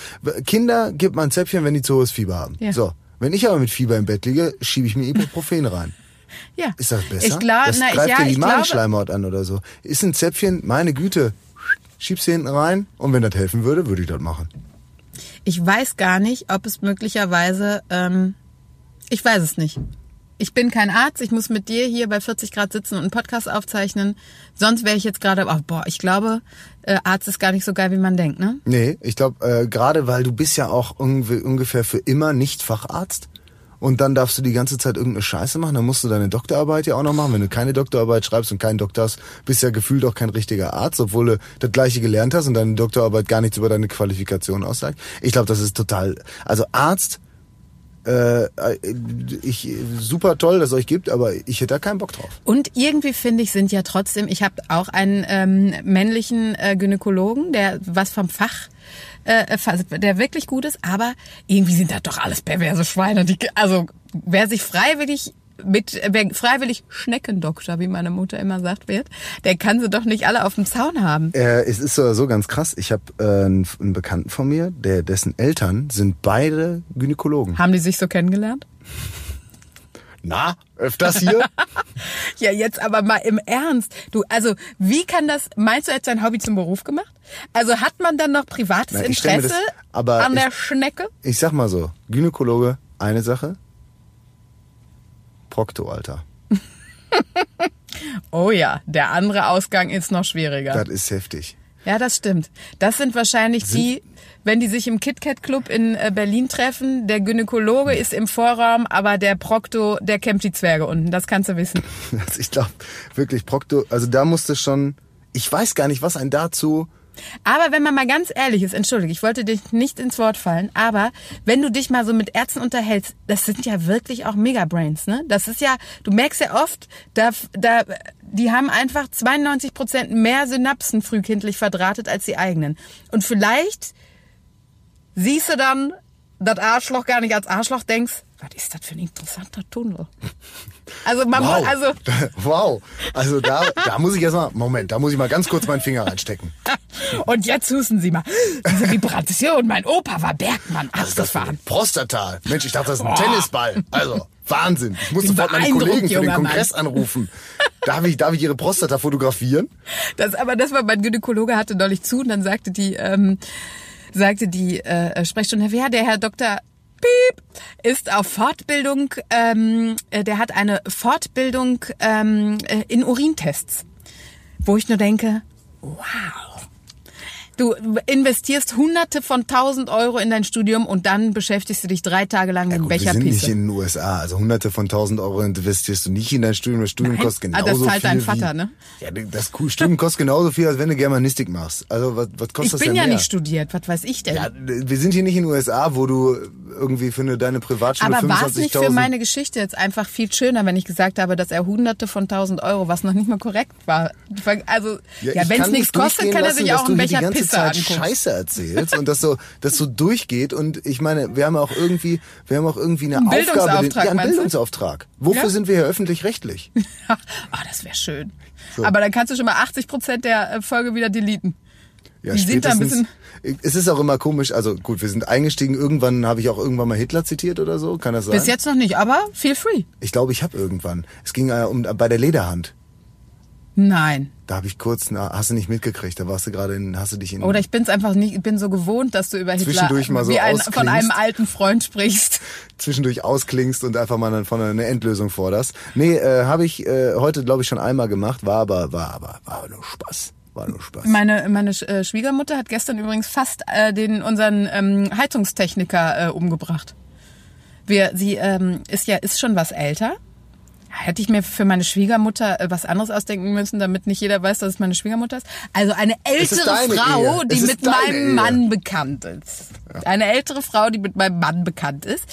Kinder gibt man Zäpfchen, wenn die zu hohes Fieber haben. Ja. So. Wenn ich aber mit Fieber im Bett liege, schiebe ich mir Ibuprofen rein. Ja. Ist das besser? Ich glaube, das na, greift ja, dir die Magenschleimhaut an oder so. Ist ein Zäpfchen, meine Güte, schieb's hier hinten rein und wenn das helfen würde, würde ich das machen. Ich weiß gar nicht, ob es möglicherweise, ähm, ich weiß es nicht. Ich bin kein Arzt, ich muss mit dir hier bei 40 Grad sitzen und einen Podcast aufzeichnen. Sonst wäre ich jetzt gerade, oh, boah, ich glaube, äh, Arzt ist gar nicht so geil, wie man denkt, ne? Nee, ich glaube, äh, gerade weil du bist ja auch ungefähr für immer nicht Facharzt. Und dann darfst du die ganze Zeit irgendeine Scheiße machen, dann musst du deine Doktorarbeit ja auch noch machen. Wenn du keine Doktorarbeit schreibst und keinen Doktor hast, bist du ja gefühlt auch kein richtiger Arzt, obwohl du das gleiche gelernt hast und deine Doktorarbeit gar nichts über deine Qualifikation aussagt. Ich glaube, das ist total, also Arzt, äh, ich, super toll, dass es euch gibt, aber ich hätte da keinen Bock drauf. Und irgendwie finde ich, sind ja trotzdem, ich habe auch einen ähm, männlichen äh, Gynäkologen, der was vom Fach, äh, der wirklich gut ist, aber irgendwie sind das doch alles perverse Schweine. Die, also wer sich freiwillig mit wer freiwillig Schneckendoktor, wie meine Mutter immer sagt, wird, der kann sie doch nicht alle auf dem Zaun haben. Äh, es ist so, so ganz krass. Ich habe äh, einen, einen Bekannten von mir, der dessen Eltern sind beide Gynäkologen. Haben die sich so kennengelernt? Na, öfters hier? Ja, jetzt aber mal im Ernst. Du, also, wie kann das, meinst du, er hat sein Hobby zum Beruf gemacht? Also hat man dann noch privates Nein, ich stell mir Interesse das- aber an der ich- Schnecke? ich sag mal so, Gynäkologe, eine Sache. Prokto, Alter. Oh ja, der andere Ausgang ist noch schwieriger. Das ist heftig. Ja, das stimmt. Das sind wahrscheinlich die, wenn die sich im KitKat Club in äh, Berlin treffen, der Gynäkologe ist im Vorraum, aber der Prokto, der kämpft die Zwerge unten. Das kannst du wissen. Also ich glaube wirklich, Prokto, also da musste schon, ich weiß gar nicht, was ein dazu, Aber wenn man mal ganz ehrlich ist, entschuldige, ich wollte dich nicht ins Wort fallen, aber wenn du dich mal so mit Ärzten unterhältst, das sind ja wirklich auch Megabrains, ne? Das ist ja, du merkst ja oft, da, da, die haben einfach 92 Prozent mehr Synapsen frühkindlich verdrahtet als die eigenen. Und vielleicht siehst du dann das Arschloch gar nicht als Arschloch, denkst, was ist das für ein interessanter Tunnel? Also man wow, muss, also wow, also da, da muss ich erstmal, Moment, da muss ich mal ganz kurz meinen Finger reinstecken. und jetzt husten Sie mal, diese Vibration, mein Opa war Bergmann, Was ist das für abgefahren. ein Prostata? Mensch, ich dachte, das ist ein Boah. Tennisball. Also, Wahnsinn. Ich muss Bin sofort meine Kollegen für den Kongress anrufen. Darf ich, darf ich ihre Prostata fotografieren? Das, aber das war mein Gynäkologe hatte neulich zu und dann sagte die, ähm, sagte die äh, Sprechstunde, ja, der Herr Dr. Piep ist auf Fortbildung, ähm, äh, der hat eine Fortbildung ähm, äh, in Urintests, wo ich nur denke, wow. Du investierst hunderte von tausend Euro in dein Studium und dann beschäftigst du dich drei Tage lang mit Gut, wir sind nicht in den USA. Also hunderte von tausend Euro investierst du nicht in dein Studium. Das Studium Nein. kostet Ah, genauso das zahlt viel dein wie, Vater, ne? Ja, das Studium kostet genauso viel, als wenn du Germanistik machst. Also was, was kostet Ich das bin denn ja mehr? nicht studiert, was weiß ich denn? Ja, wir sind hier nicht in den USA, wo du irgendwie für eine, deine Privatschule Aber war es nicht für 25.000 meine Geschichte jetzt einfach viel schöner, wenn ich gesagt habe, dass er hunderte von tausend Euro, was noch nicht mal korrekt war. Also, ja, ich wenn es nichts nicht kostet, kann er sich auch einen Becher ganze Zeit angucken. Scheiße erzählst und das so, das so durchgeht und ich meine, wir haben auch irgendwie, wir haben auch irgendwie eine Einen Aufgabe, den, Bildungsauftrag, ja, einen meinst du? Bildungsauftrag. Wofür Ja? sind wir hier öffentlich-rechtlich? Ah, das wäre schön. Aber dann kannst du schon mal 80 Prozent der äh, Folge wieder deleten. Ja, Die sind da ein spätestens- Es ist auch immer komisch, also gut, wir sind eingestiegen, irgendwann habe ich auch irgendwann mal Hitler zitiert oder so, kann das sein? Bis jetzt noch nicht, aber feel free. Ich glaube, ich habe irgendwann. Es ging äh, um bei der Lederhand. Nein. Da habe ich kurz, na, hast du nicht mitgekriegt, da warst du gerade in, hast du dich in Oder ich bin's einfach nicht, ich bin so gewohnt, dass du über Hitler Zwischendurch mal so wie ein, von einem alten Freund sprichst. zwischendurch ausklingst und einfach mal dann von einer Endlösung forderst. Nee, äh, habe ich äh, heute glaube ich schon einmal gemacht, war aber war aber war nur Spaß, war nur Spaß. Meine, meine äh, Schwiegermutter hat gestern übrigens fast äh, den unseren ähm, Heizungstechniker äh, umgebracht. Wir, sie ähm, ist ja ist schon was älter. Hätte ich mir für meine Schwiegermutter äh, was anderes ausdenken müssen, damit nicht jeder weiß, dass es meine Schwiegermutter ist. Also eine ältere Frau, die mit meinem Ehe. Mann bekannt ist. Eine ältere Frau, die mit meinem Mann bekannt ist.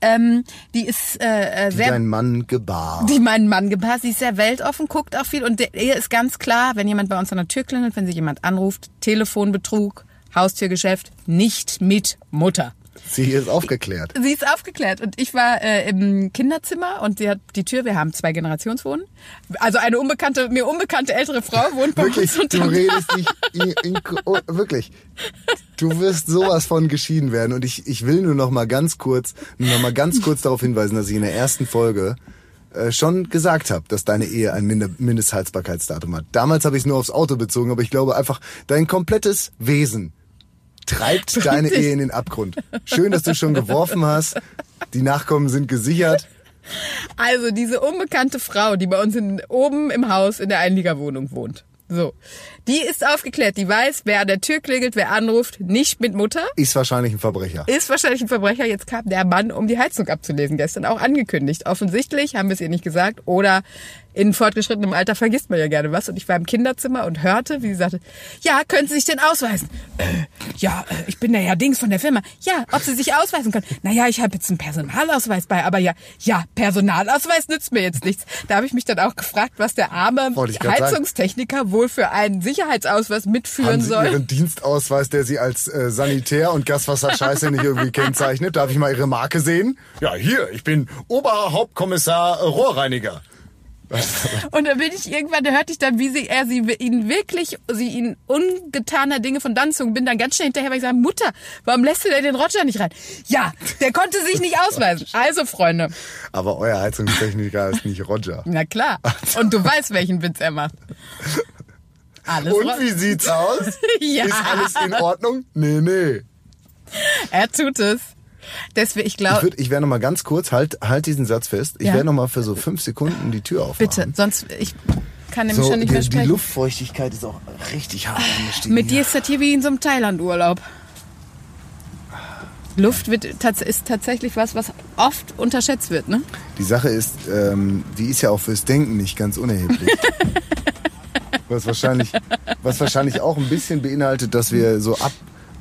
Ähm, die ist äh, äh, Die sehr dein Mann gebar. die meinen Mann gepasst. Sie ist sehr weltoffen, guckt auch viel und ihr ist ganz klar, wenn jemand bei uns an der Tür klingelt, wenn sich jemand anruft, Telefonbetrug, Haustürgeschäft, nicht mit Mutter. Sie ist aufgeklärt. Sie ist aufgeklärt und ich war äh, im Kinderzimmer und sie hat die Tür, wir haben zwei Generationswohnen. Also eine unbekannte, mir unbekannte ältere Frau wohnt bei Wirklich, uns du redest dich in, in, oh, wirklich. Du wirst sowas von geschieden werden und ich, ich will nur noch mal ganz kurz, nur noch mal ganz kurz darauf hinweisen, dass ich in der ersten Folge äh, schon gesagt habe, dass deine Ehe ein Minde- Mindesthaltbarkeitsdatum hat. Damals habe ich es nur aufs Auto bezogen, aber ich glaube einfach, dein komplettes Wesen treibt deine Ehe in den Abgrund. Schön, dass du schon geworfen hast. Die Nachkommen sind gesichert. Also diese unbekannte Frau, die bei uns in, oben im Haus in der Einliegerwohnung wohnt. So. Die ist aufgeklärt, die weiß, wer an der Tür klingelt, wer anruft, nicht mit Mutter. Ist wahrscheinlich ein Verbrecher. Ist wahrscheinlich ein Verbrecher. Jetzt kam der Mann, um die Heizung abzulesen, gestern auch angekündigt. Offensichtlich haben wir es ihr nicht gesagt. Oder in fortgeschrittenem Alter vergisst man ja gerne was. Und ich war im Kinderzimmer und hörte, wie sie sagte, ja, können Sie sich denn ausweisen? Äh, ja, äh, ich bin der Herr Dings von der Firma. Ja, ob Sie sich ausweisen können? Naja, ich habe jetzt einen Personalausweis bei, aber ja, ja, Personalausweis nützt mir jetzt nichts. Da habe ich mich dann auch gefragt, was der arme sagen. Heizungstechniker wohl für einen Sicherheitsausweis mitführen Haben Sie soll. Ihren Dienstausweis, der Sie als äh, Sanitär und Gaswasserscheiße nicht irgendwie kennzeichnet? Darf ich mal Ihre Marke sehen? Ja, hier, ich bin Oberhauptkommissar Rohrreiniger. Und dann bin ich irgendwann, da hörte ich dann, wie sie, er sie ihn wirklich, sie ihn ungetaner Dinge von dann zogen. Bin dann ganz schnell hinterher, weil ich sage, Mutter, warum lässt du denn den Roger nicht rein? Ja, der konnte sich nicht ausweisen. Also, Freunde. Aber euer Heizungstechniker ist nicht Roger. Na klar. Und du weißt, welchen Witz er macht. Alles Und wie sieht's aus? Ja. Ist alles in Ordnung? Nee, nee. Er tut es. Deswegen, ich Ich, glaube, würd, ich wäre noch mal ganz kurz, halt, halt diesen Satz fest. Ich Ja. werde noch mal für so fünf Sekunden die Tür aufmachen. bitte, sonst, ich kann nämlich So, schon nicht die, mehr die sprechen. Luftfeuchtigkeit ist auch richtig hart angestiegen. Mit dir ist das hier wie in so einem Thailand-Urlaub. Luft wird, ist tatsächlich was, was oft unterschätzt wird, ne? Die Sache ist, ähm, die ist ja auch fürs Denken nicht ganz unerheblich. was, wahrscheinlich, was wahrscheinlich auch ein bisschen beinhaltet, dass wir so ab,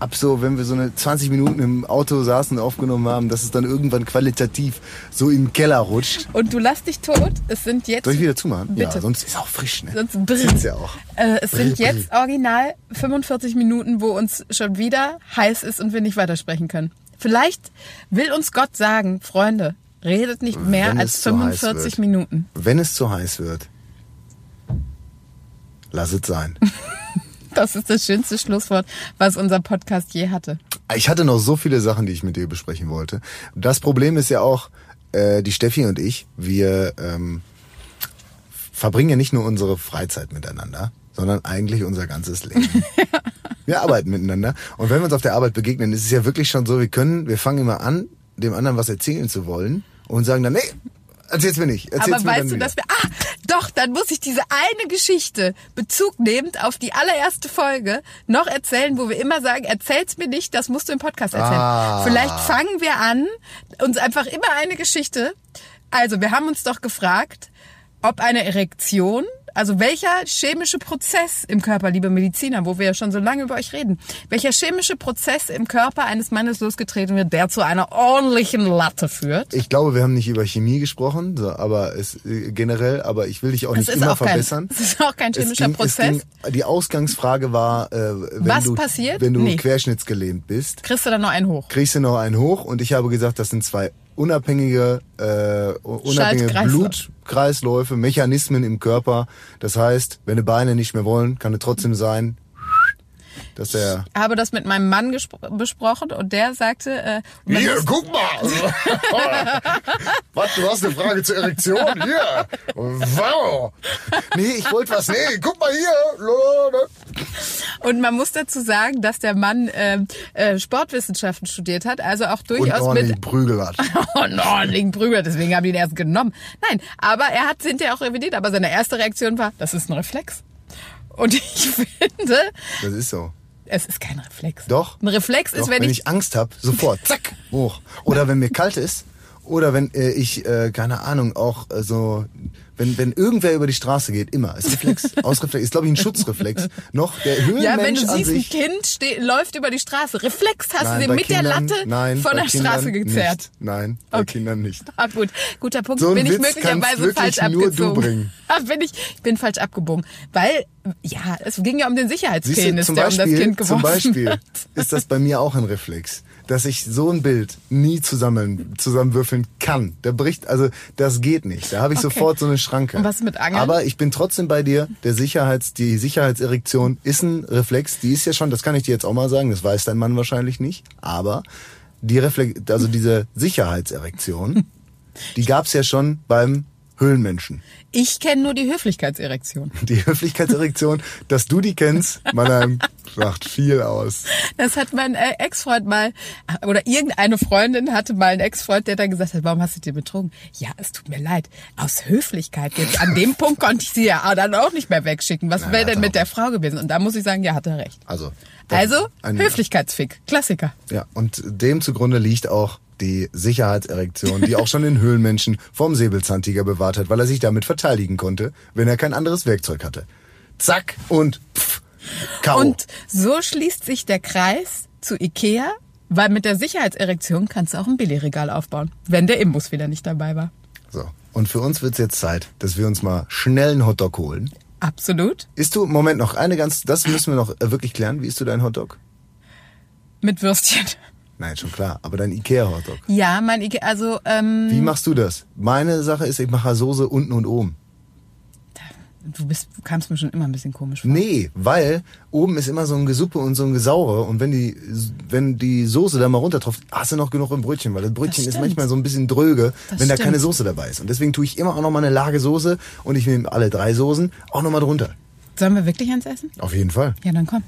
ab so, wenn wir so eine 20 Minuten im Auto saßen und aufgenommen haben, dass es dann irgendwann qualitativ so in den Keller rutscht. Und du lass dich tot. Es sind jetzt. Soll ich wieder zumachen? Ja, Bitte. sonst ist auch frisch, ne? Sonst. Sieht's ja auch. Äh, es sind Brr, brr. jetzt original 45 Minuten, wo uns schon wieder heiß ist und wir nicht weitersprechen können. Vielleicht will uns Gott sagen, Freunde, redet nicht mehr Wenn als es zu heiß 45 wird. Minuten. Wenn es zu heiß wird, lass es sein. Das ist das schönste Schlusswort, was unser Podcast je hatte. Ich hatte noch so viele Sachen, die ich mit dir besprechen wollte. Das Problem ist ja auch, äh, die Steffi und ich, wir ähm, verbringen ja nicht nur unsere Freizeit miteinander, sondern eigentlich unser ganzes Leben. Wir arbeiten miteinander und wenn wir uns auf der Arbeit begegnen, ist es ja wirklich schon so, wir können, wir fangen immer an, dem anderen was erzählen zu wollen und sagen dann, nee, erzähl's mir nicht. Erzähl's Aber mir weißt du, wieder. dass wir. Ah, doch, dann muss ich diese eine Geschichte Bezug nehmend auf die allererste Folge noch erzählen, wo wir immer sagen, erzähl's mir nicht, das musst du im Podcast erzählen. Ah. Vielleicht fangen wir an, uns einfach immer eine Geschichte. Also, wir haben uns doch gefragt, ob eine Erektion, also welcher chemische Prozess im Körper, liebe Mediziner, wo wir ja schon so lange über euch reden, welcher chemische Prozess im Körper eines Mannes losgetreten wird, der zu einer ordentlichen Latte führt? Ich glaube, wir haben nicht über Chemie gesprochen, so, aber es äh, generell, aber ich will dich auch Es nicht immer auch kein- verbessern. es ist auch kein chemischer ging- Prozess. Es ging, die Ausgangsfrage war, äh, wenn Was du, passiert? wenn du Nee. querschnittsgelähmt bist, Kriegst du dann noch einen hoch? kriegst du noch einen hoch und ich habe gesagt, das sind zwei unabhängige, äh, unabhängige. Blutkreisläufe, Mechanismen im Körper. Das heißt, wenn die Beine nicht mehr wollen, kann es trotzdem sein, dass der habe das mit meinem Mann besprochen und der sagte, äh, muss- guck mal! was, du hast eine Frage zur Erektion? Hier! Wow! Nee, ich wollte was. Nee, guck mal hier! und man muss dazu sagen, dass der Mann ähm, äh, Sportwissenschaften studiert hat, also auch Und durchaus ordentlich mit Prügel hat. und ordentlichen Prügel, deswegen haben die ihn erst genommen. Nein, aber er hat hinterher auch revidiert, aber seine erste Reaktion war, das ist ein Reflex. Und ich finde, Das ist so. Es ist kein Reflex. Doch. Ein Reflex Doch, ist, wenn, wenn ich, ich Angst habe, sofort, zack, hoch. Oder wenn mir kalt ist. Oder wenn äh, ich, äh, keine Ahnung, auch äh, so, wenn, wenn irgendwer über die Straße geht, immer. Ist Reflex, Ausreflex, ist glaube ich ein Schutzreflex. Noch der Höhenmensch ja, wenn du siehst, ein. Kind ste läuft über die Straße. Reflex hast Nein, du bei mit der Kindern- Latte nein, von der Kindern Straße gezerrt. Nicht. Nein, bei Okay. Kindern nicht. Ah, gut, guter Punkt. So bin ich Witz möglicherweise kannst wirklich falsch du abgezogen. bringen. Ah, bin ich, ich bin falsch abgebogen. Weil, ja, es ging ja um den du, Sicherheitspenis, zum der um das Beispiel, Kind zum geworfen Beispiel wird. ist das bei mir auch ein Reflex, dass ich so ein Bild nie zusammen, zusammenwürfeln kann. Da bricht, also das geht nicht. Da habe ich Okay. sofort so eine Schranke. Und was mit Angeln? Aber ich bin trotzdem bei dir. Der Sicherheits, die Sicherheitserektion ist ein Reflex. Die ist ja schon, das kann ich dir jetzt auch mal sagen. Das weiß dein Mann wahrscheinlich nicht. Aber die Reflex, also diese Sicherheitserektion, die gab's ja schon beim Höhlenmenschen. Ich kenne nur die Höflichkeitserektion. Die Höflichkeitserektion, dass du die kennst, Mannheim, sagt viel aus. Das hat mein äh, Ex-Freund mal, oder irgendeine Freundin hatte mal einen Ex-Freund, der dann gesagt hat, warum hast du dir betrogen? Ja, es tut mir leid. Aus Höflichkeit jetzt. An dem Punkt konnte ich sie ja dann auch nicht mehr wegschicken. Was wäre denn mit der Frau gewesen? Und da muss ich sagen, ja, hat er recht. Also, Also, Höflichkeitsfick. Klassiker. Ja, und dem zugrunde liegt auch die Sicherheitserektion, die auch schon den Höhlenmenschen vom Säbelzahntiger bewahrt hat, weil er sich damit verteidigen konnte, wenn er kein anderes Werkzeug hatte. Zack und pff, K.O. Und so schließt sich der Kreis zu Ikea, weil mit der Sicherheitserektion kannst du auch ein Billigregal aufbauen, wenn der Imbus wieder nicht dabei war. So. Und für uns wird's jetzt Zeit, dass wir uns mal schnell einen Hotdog holen. Absolut. Isst du, Moment noch, eine ganz, das müssen wir noch äh, wirklich klären. Wie isst du deinen Hotdog? Mit Würstchen. Nein, schon klar, aber dein Ikea-Hotdog. Ja, mein Ikea, also, ähm, Wie machst du das? Meine Sache ist, ich mache Soße unten und oben. Du bist, du kamst mir schon immer ein bisschen komisch vor. Nee, weil oben ist immer so ein Gesuppe und so ein Gesaure und wenn die, wenn die Soße da mal runtertropft, hast du noch genug im Brötchen, weil das Brötchen ist stimmt. manchmal so ein bisschen dröge, Das wenn da stimmt. keine Soße dabei ist. Und deswegen tue ich immer auch noch mal eine Lage Soße und ich nehme alle drei Soßen auch noch mal drunter. Sollen wir wirklich eins essen? Auf jeden Fall. Ja, dann komm.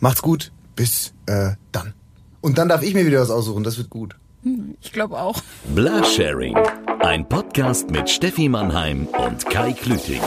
Macht's gut. Bis äh, dann. Und dann darf ich mir wieder was aussuchen. Das wird gut. Ich glaube auch. Blasharing. Ein Podcast mit Steffi Mannheim und Kai Klüting.